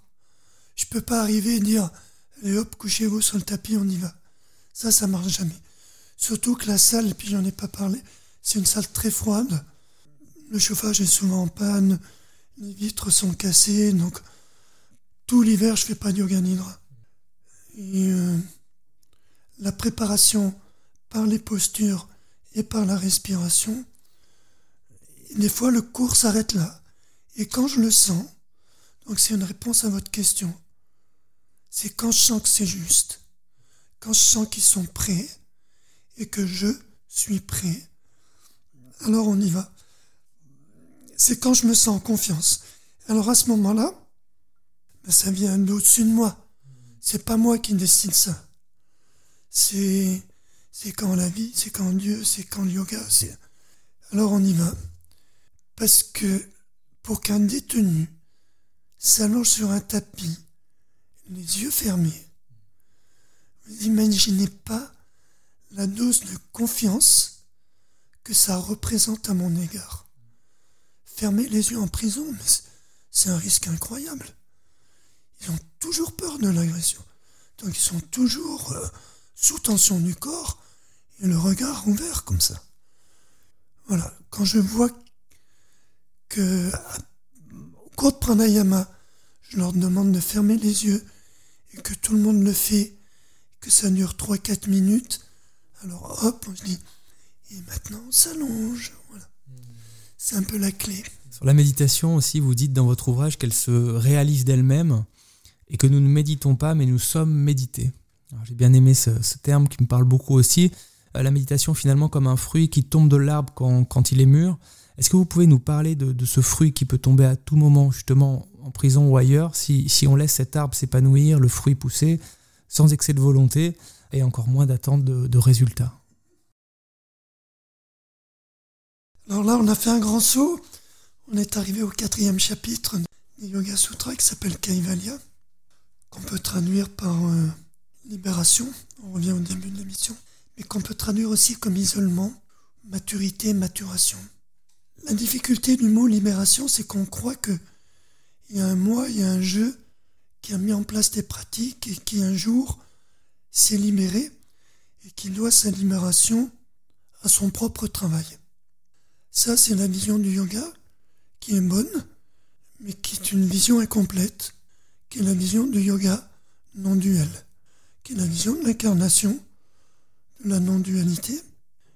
[SPEAKER 2] Je peux pas arriver et dire et hop, couchez-vous sur le tapis, on y va. Ça, ça marche jamais. Surtout que la salle, et puis j'en ai pas parlé, c'est une salle très froide. Le chauffage est souvent en panne, les vitres sont cassées, donc tout l'hiver je fais pas de yoga nidra. Euh, la préparation par les postures et par la respiration, des fois le cours s'arrête là. Et quand je le sens, donc c'est une réponse à votre question, c'est quand je sens que c'est juste, quand je sens qu'ils sont prêts et que je suis prêt alors on y va. C'est quand je me sens en confiance. Alors à ce moment-là, ben, ça vient d'au-dessus de moi. C'est pas moi qui décide ça. C'est, c'est quand la vie, c'est quand Dieu, c'est quand le yoga. Alors on y va. Parce que pour qu'un détenu s'allonge sur un tapis, les yeux fermés. Vous imaginez pas la dose de confiance que ça représente à mon égard. Fermer les yeux en prison, c'est un risque incroyable. Ils ont toujours peur de l'agression. Donc ils sont toujours euh, sous tension du corps et le regard ouvert comme ça. Voilà, quand je vois que au cours de pranayama, je leur demande de fermer les yeux et que tout le monde le fait, que ça dure 3-4 minutes, alors hop, on se dit, et maintenant on s'allonge. Voilà. C'est un peu la clé.
[SPEAKER 1] Sur la méditation aussi, vous dites dans votre ouvrage qu'elle se réalise d'elle-même et que nous ne méditons pas, mais nous sommes médités. J'ai bien aimé ce, terme qui me parle beaucoup aussi. Euh, la méditation finalement comme un fruit qui tombe de l'arbre quand, il est mûr. Est-ce que vous pouvez nous parler de, ce fruit qui peut tomber à tout moment, justement en prison ou ailleurs, si, on laisse cet arbre s'épanouir, le fruit pousser, sans excès de volonté et encore moins d'attente de, résultats?
[SPEAKER 2] Alors là, on a fait un grand saut. On est arrivé au quatrième chapitre du Yoga Sutra qui s'appelle Kaivalya qu'on peut traduire par euh, libération, on revient au début de l'émission, mais qu'on peut traduire aussi comme isolement, maturité, maturation. La difficulté du mot libération, c'est qu'on croit que il y a un moi, il y a un jeu qui a mis en place des pratiques et qui un jour s'est libéré et qui doit sa libération à son propre travail. Ça, c'est la vision du yoga qui est bonne, mais qui est une vision incomplète qui est la vision du yoga non duel, qui est la vision de l'incarnation de la non-dualité.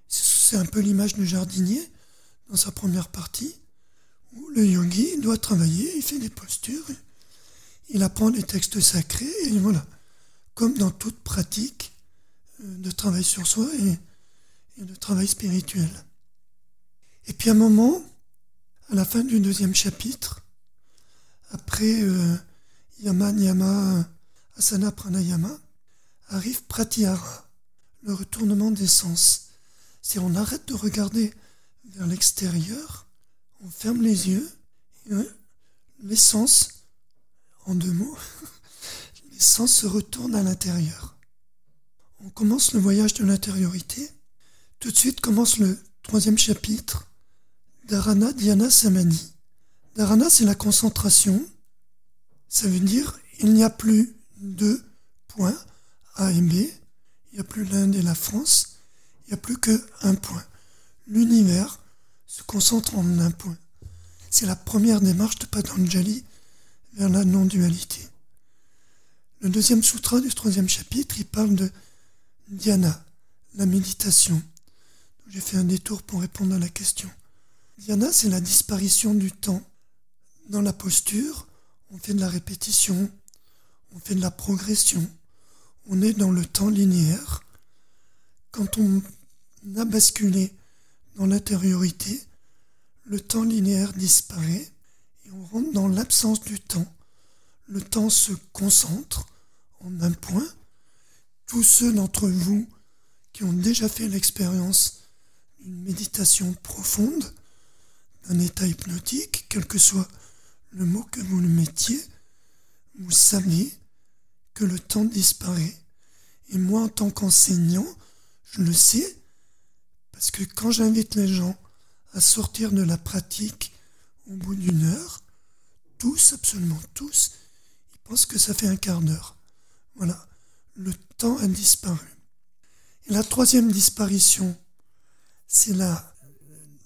[SPEAKER 2] C'est un peu l'image du jardinier sa première partie, où le yogi doit travailler, il fait des postures, il apprend des textes sacrés, et voilà, comme dans toute pratique euh, de travail sur soi et, de travail spirituel. Et puis à un moment, à la fin du deuxième chapitre, après euh, Yama Niyama Asana Pranayama, arrive Pratyahara, le retournement des sens. Si on arrête de regarder vers l'extérieur, on ferme les yeux, et les sens, en deux mots, les sens se retournent à l'intérieur. On commence le voyage de l'intériorité. Tout de suite commence le troisième chapitre, Dharana Dhyana Samadhi. Dharana, c'est la concentration, ça veut dire il n'y a plus deux points A et B, il n'y a plus l'Inde et la France, il n'y a plus qu'un point. L'univers se concentre en un point. C'est la première démarche de Patanjali vers la non-dualité. Le deuxième sutra du troisième chapitre, il parle de dhyana, la méditation. J'ai fait un détour pour répondre à la question. Dhyana, c'est la disparition du temps dans la posture on fait de la répétition, on fait de la progression, on est dans le temps linéaire. Quand on a basculé dans l'intériorité, le temps linéaire disparaît et on rentre dans l'absence du temps. Le temps se concentre en un point. Tous ceux d'entre vous qui ont déjà fait l'expérience d'une méditation profonde, d'un état hypnotique, quel que soit le mot que vous le mettiez, vous savez que le temps disparaît. Et moi, en tant qu'enseignant, je le sais, parce que quand j'invite les gens à sortir de la pratique au bout d'une heure, tous, absolument tous, ils pensent que ça fait un quart d'heure. Voilà, le temps a disparu. Et la troisième disparition, c'est la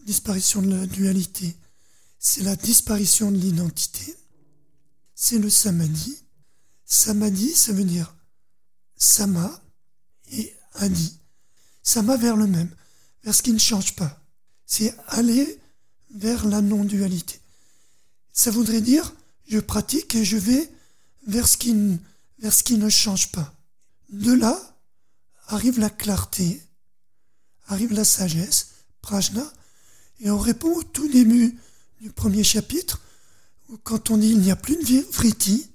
[SPEAKER 2] disparition de la dualité c'est la disparition de l'identité, c'est le samadhi. Samadhi, ça veut dire sama et adi. Sama vers le même, vers ce qui ne change pas. C'est aller vers la non-dualité. Ça voudrait dire, je pratique et je vais vers ce qui, ne change pas. De là arrive la clarté, arrive la sagesse, prajna, et on répond au tout début du premier chapitre, où quand on dit il n'y a plus de vritti,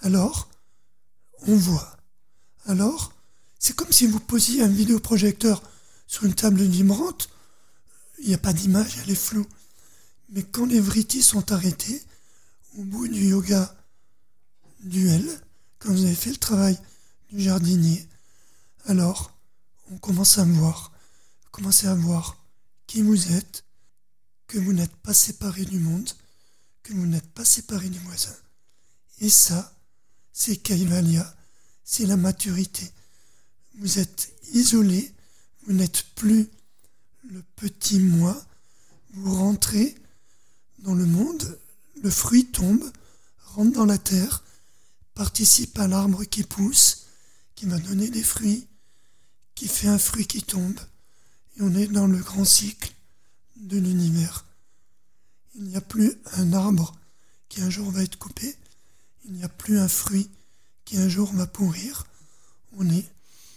[SPEAKER 2] alors on voit. Alors, c'est comme si vous posiez un vidéoprojecteur sur une table vibrante, il n'y a pas d'image, elle est floue. Mais quand les vrittis sont arrêtés, au bout du yoga duel, quand vous avez fait le travail du jardinier, alors on commence à voir, commencez à voir qui vous êtes, que vous n'êtes pas séparé du monde, que vous n'êtes pas séparé du voisin. Et ça, c'est Kaivalya, c'est la maturité. Vous êtes isolé, vous n'êtes plus le petit moi, vous rentrez dans le monde, le fruit tombe, rentre dans la terre, participe à l'arbre qui pousse, qui va donner des fruits, qui fait un fruit qui tombe, et on est dans le grand cycle de l'univers. Il n'y a plus un arbre qui un jour va être coupé, il n'y a plus un fruit qui un jour va pourrir. On est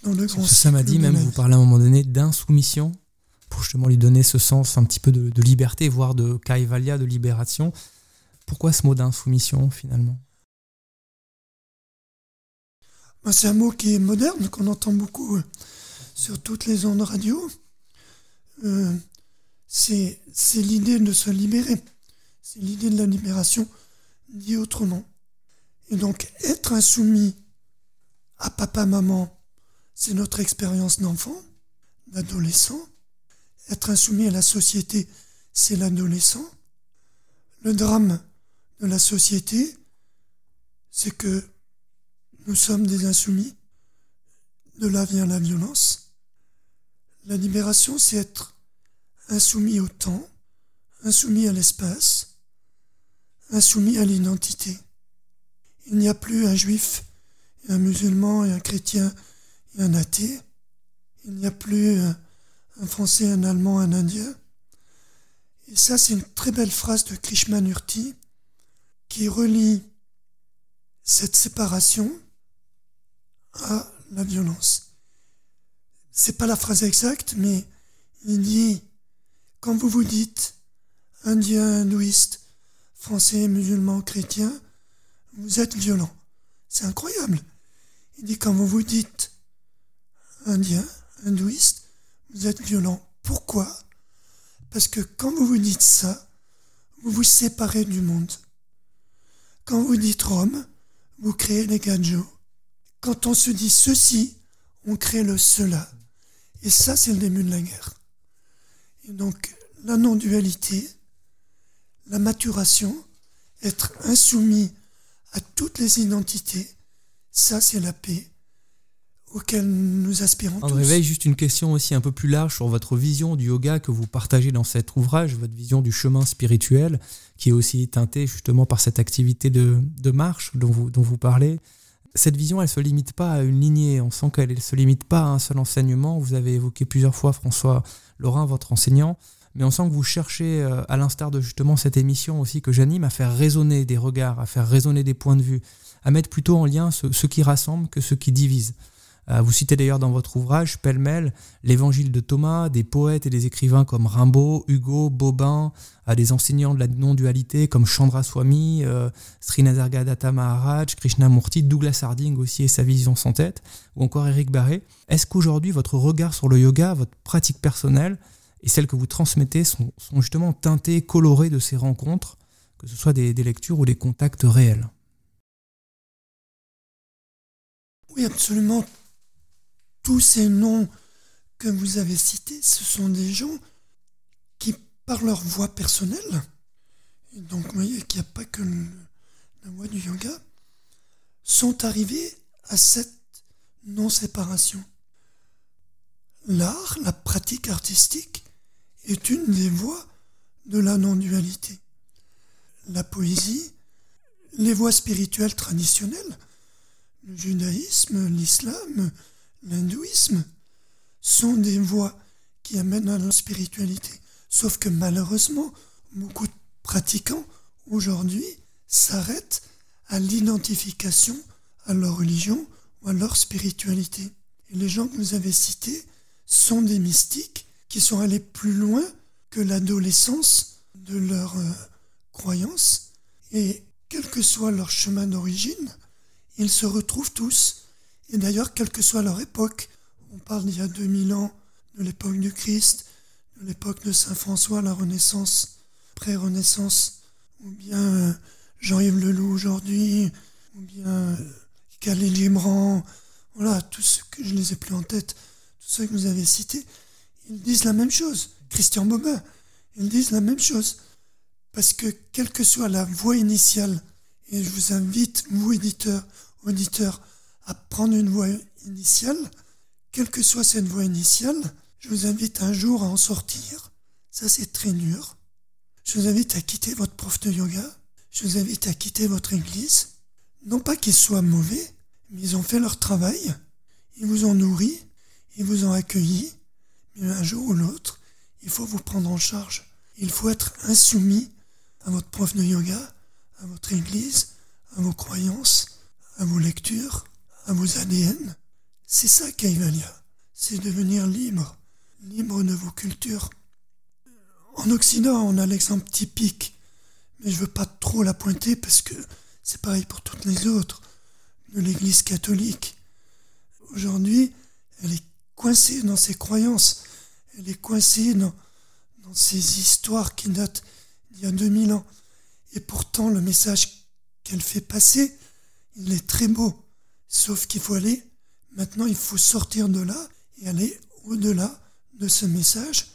[SPEAKER 2] dans le grand
[SPEAKER 1] Ça m'a dit même, vous parlez à un moment donné d'insoumission, pour justement lui donner ce sens un petit peu de, liberté, voire de kaivalya, de libération. Pourquoi ce mot d'insoumission finalement?
[SPEAKER 2] Bah, C'est un mot qui est moderne, qu'on entend beaucoup euh, sur toutes les ondes radio. Euh, c'est l'idée de se libérer. C'est l'idée de la libération, dit autrement. Et donc, être insoumis à papa, maman, c'est notre expérience d'enfant, d'adolescent. Être insoumis à la société, c'est l'adolescent. Le drame de la société, c'est que nous sommes des insoumis. De là vient la violence. La libération, c'est être insoumis au temps, insoumis à l'espace, insoumis à l'identité. Il n'y a plus un juif, un musulman, et un chrétien, et un athée. Il n'y a plus un français, un allemand, un indien. Et ça, c'est une très belle phrase de Krishnamurti qui relie cette séparation à la violence. C'est pas la phrase exacte, mais il dit quand vous vous dites indien, hindouiste, français, musulman, chrétien, vous êtes violent. C'est incroyable. Il dit quand vous vous dites indien, hindouiste, vous êtes violent. Pourquoi? Parce que quand vous vous dites ça, vous vous séparez du monde. Quand vous dites Rome, vous créez les gadgets. Quand on se dit ceci, on crée le cela. Et ça, c'est le début de la guerre. Et donc, la non-dualité, la maturation, être insoumis à toutes les identités, ça, c'est la paix auquel nous aspirons
[SPEAKER 1] André Veil, juste une question aussi un peu plus large sur votre vision du yoga que vous partagez dans cet ouvrage, votre vision du chemin spirituel, qui est aussi teintée justement par cette activité de, de marche dont vous, dont vous parlez. Cette vision, elle ne se limite pas à une lignée, on sent qu'elle ne se limite pas à un seul enseignement. Vous avez évoqué plusieurs fois François Lorrain, votre enseignant, mais on sent que vous cherchez, euh, à l'instar de justement cette émission aussi que j'anime, à faire résonner des regards, à faire résonner des points de vue, à mettre plutôt en lien ce, ce qui rassemble que ce qui divise. Euh, vous citez d'ailleurs dans votre ouvrage, pêle-mêle, l'évangile de Thomas, des poètes et des écrivains comme Rimbaud, Hugo, Bobin, à des enseignants de la non-dualité comme Chandra Swami, euh, Srinazargadatta Maharaj, Krishnamurti, Douglas Harding aussi et sa vision sans tête, ou encore Eric Barré. Est-ce qu'aujourd'hui votre regard sur le yoga, votre pratique personnelle et celle que vous transmettez sont, justement teintées, colorées de ces rencontres, que ce soit des lectures ou des contacts réels?
[SPEAKER 2] Oui, absolument tous ces noms que vous avez cités, ce sont des gens qui, par leur voie personnelle, et donc vous voyez qu'il n'y a pas que la voie du yoga, sont arrivés à cette non-séparation. L'art, la pratique artistique, est une des voies de la non-dualité. La poésie, les voies spirituelles traditionnelles, le judaïsme, l'islam, l'hindouisme sont des voies qui amènent à la spiritualité. Sauf que malheureusement, beaucoup de pratiquants aujourd'hui s'arrêtent à l'identification à leur religion ou à leur spiritualité. Les gens que vous avez cités sont des mystiques qui sont allés plus loin que l'adolescence de leur euh, croyance. Et quel que soit leur chemin d'origine, ils se retrouvent tous et d'ailleurs, quelle que soit leur époque, on parle d'il y a 2000 ans, de l'époque du Christ, de l'époque de Saint François, la Renaissance, pré-Renaissance, ou bien euh, Jean-Yves Leloup aujourd'hui, ou bien euh, Khalil Gibran, voilà, tous ceux que je les ai plus en tête, tous ceux que vous avez cités, ils disent la même chose. Christian Bobin, ils disent la même chose. Parce que quelle que soit la voix initiale, et je vous invite, vous éditeurs, auditeurs, à prendre une voix initiale, quelle que soit cette voix initiale, je vous invite un jour à en sortir. Ça, c'est très dur. Je vous invite à quitter votre prof de yoga. Je vous invite à quitter votre église. Non pas qu'ils soient mauvais, mais ils ont fait leur travail. Ils vous ont nourri. Ils vous ont accueilli. Mais un jour ou l'autre, il faut vous prendre en charge. Il faut être insoumis à votre prof de yoga, à votre église, à vos croyances, à vos lectures, vos ADN. C'est ça Kaivalya. C'est devenir libre, libre de vos cultures. En Occident, on a l'exemple typique, mais je veux pas trop la pointer parce que c'est pareil pour toutes les autres, de l'Église catholique. Aujourd'hui, elle est coincée dans ses croyances, elle est coincée dans, dans ces histoires qui datent d'il y a 2000 ans. Et pourtant, le message qu'elle fait passer, il est très beau. Sauf qu'il faut aller, maintenant il faut sortir de là et aller au-delà de ce message,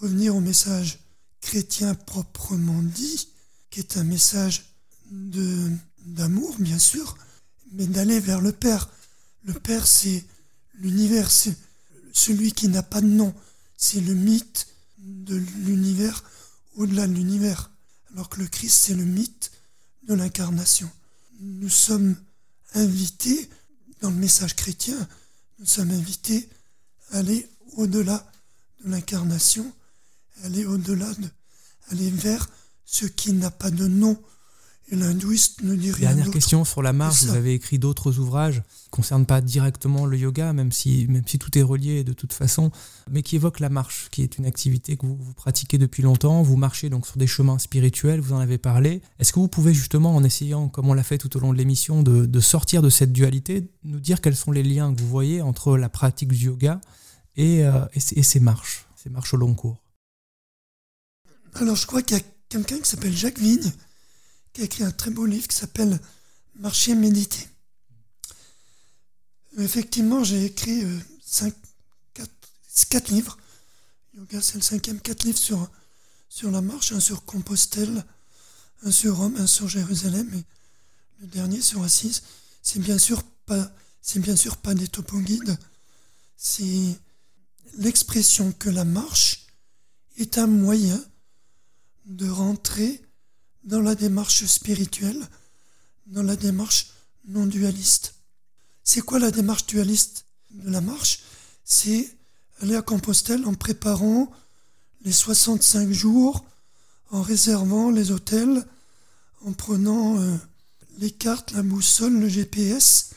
[SPEAKER 2] revenir au message chrétien proprement dit, qui est un message de, d'amour, bien sûr, mais d'aller vers le Père. Le Père, c'est l'univers, c'est celui qui n'a pas de nom, c'est le mythe de l'univers au-delà de l'univers, alors que le Christ, c'est le mythe de l'incarnation. Nous sommes invités, dans le message chrétien, nous sommes invités à aller au-delà de l'incarnation, aller au-delà de, aller vers ce qui n'a pas de nom. Et l'hindouiste ne dit rien.
[SPEAKER 1] Dernière question sur la marche. Vous avez écrit d'autres ouvrages qui ne concernent pas directement le yoga, même si, même si tout est relié de toute façon, mais qui évoquent la marche, qui est une activité que vous, vous pratiquez depuis longtemps. Vous marchez donc sur des chemins spirituels, vous en avez parlé. Est-ce que vous pouvez justement, en essayant, comme on l'a fait tout au long de l'émission, de, de sortir de cette dualité, nous dire quels sont les liens que vous voyez entre la pratique du yoga et, euh, et, ces marches, ces marches au long cours?
[SPEAKER 2] Alors je crois qu'il y a quelqu'un qui s'appelle Jacques Vigne, qui a écrit un très beau livre qui s'appelle Marcher, méditer. Effectivement, j'ai écrit euh, cinq, quatre, livres. Yoga, c'est le cinquième, quatre livres sur, sur la marche, un sur Compostelle, un sur Rome, un sur Jérusalem, et le dernier sur Assise. C'est bien sûr pas, c'est bien sûr pas des topo-guides. C'est l'expression que la marche est un moyen de rentrer dans la démarche spirituelle, dans la démarche non dualiste. C'est quoi la démarche dualiste de la marche? C'est aller à Compostelle en préparant les 65 jours, en réservant les hôtels, en prenant euh, les cartes, la boussole, le GPS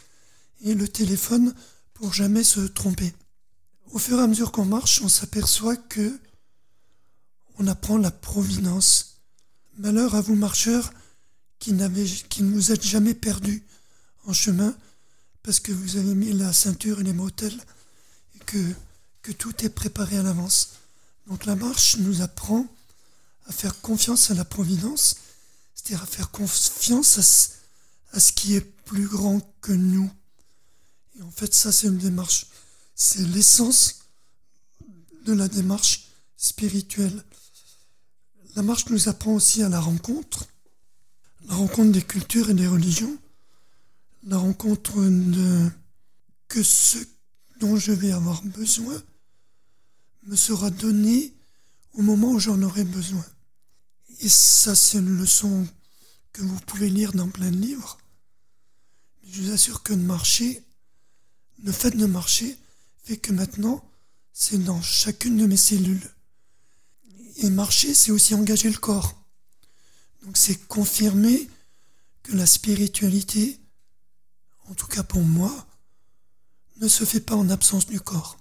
[SPEAKER 2] et le téléphone pour jamais se tromper. Au fur et à mesure qu'on marche, on s'aperçoit que on apprend la providence. Malheur à vous marcheurs qui, qui ne vous êtes jamais perdus en chemin parce que vous avez mis la ceinture et les motels et que, tout est préparé à l'avance. Donc la marche nous apprend à faire confiance à la providence, c'est-à-dire à faire confiance à ce qui est plus grand que nous. Et en fait, ça, c'est une démarche. C'est l'essence de la démarche spirituelle. La marche nous apprend aussi à la rencontre, la rencontre des cultures et des religions, la rencontre de que ce dont je vais avoir besoin me sera donné au moment où j'en aurai besoin. Et ça, c'est une leçon que vous pouvez lire dans plein de livres. je vous assure que de marcher, le fait de marcher fait que maintenant, c'est dans chacune de mes cellules. Et marcher, c'est aussi engager le corps. Donc c'est confirmer que la spiritualité, en tout cas pour moi, ne se fait pas en absence du corps.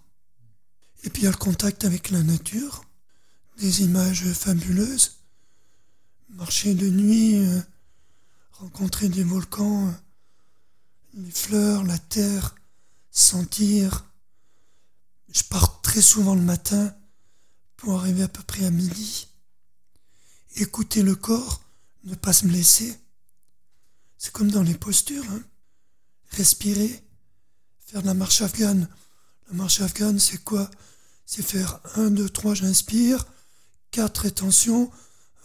[SPEAKER 2] Et puis il y a le contact avec la nature, des images fabuleuses, marcher de nuit, euh, rencontrer des volcans, euh, les fleurs, la terre, sentir. Je pars très souvent le matin arriver à peu près à midi. Écouter le corps, ne pas se blesser. C'est comme dans les postures. Hein. respirer, faire la marche afghane. La marche afghane, c'est quoi? C'est faire 1, 2, 3, j'inspire, 4 rétentions,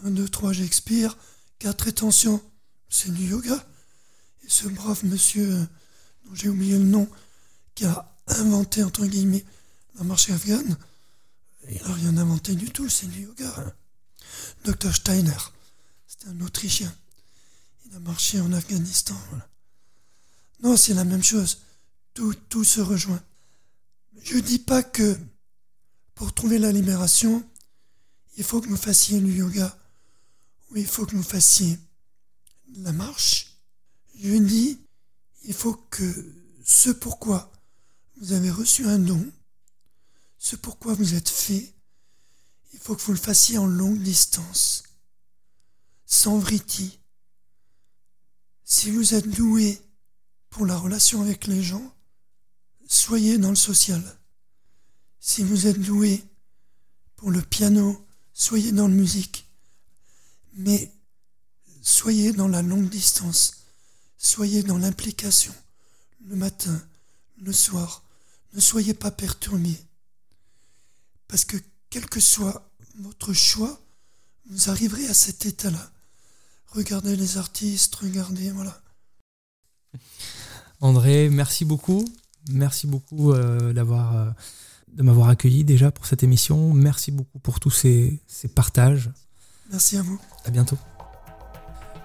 [SPEAKER 2] 1, 2, 3, j'expire, 4 rétentions. C'est du yoga. Et ce brave monsieur, euh, dont j'ai oublié le nom, qui a inventé, entre guillemets, la marche afghane, il n'a rien inventé du tout, c'est du yoga. Dr Steiner, c'était un Autrichien. Il a marché en Afghanistan. Non, c'est la même chose. Tout, tout se rejoint. Je ne dis pas que pour trouver la libération, il faut que vous fassiez du yoga ou il faut que vous fassiez la marche. Je dis, il faut que ce pourquoi vous avez reçu un don, ce pourquoi vous êtes fait, il faut que vous le fassiez en longue distance, sans vriti. Si vous êtes doué pour la relation avec les gens, soyez dans le social. Si vous êtes doué pour le piano, soyez dans la musique. Mais soyez dans la longue distance, soyez dans l'implication, le matin, le soir. Ne soyez pas perturbés. Parce que quel que soit votre choix, vous arriverez à cet état-là. Regardez les artistes, regardez, voilà.
[SPEAKER 1] André, merci beaucoup. Merci beaucoup euh, d'avoir, euh, de m'avoir accueilli déjà pour cette émission. Merci beaucoup pour tous ces, ces partages.
[SPEAKER 2] Merci à vous.
[SPEAKER 1] À bientôt.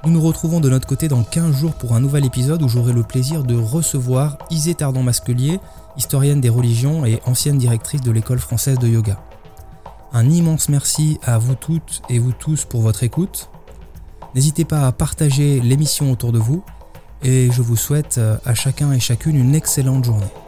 [SPEAKER 1] Nous nous retrouvons de notre côté dans 15 jours pour un nouvel épisode où j'aurai le plaisir de recevoir Isée Tardon-Masquelier, historienne des religions et ancienne directrice de l'école française de yoga. Un immense merci à vous toutes et vous tous pour votre écoute. N'hésitez pas à partager l'émission autour de vous et je vous souhaite à chacun et chacune une excellente journée.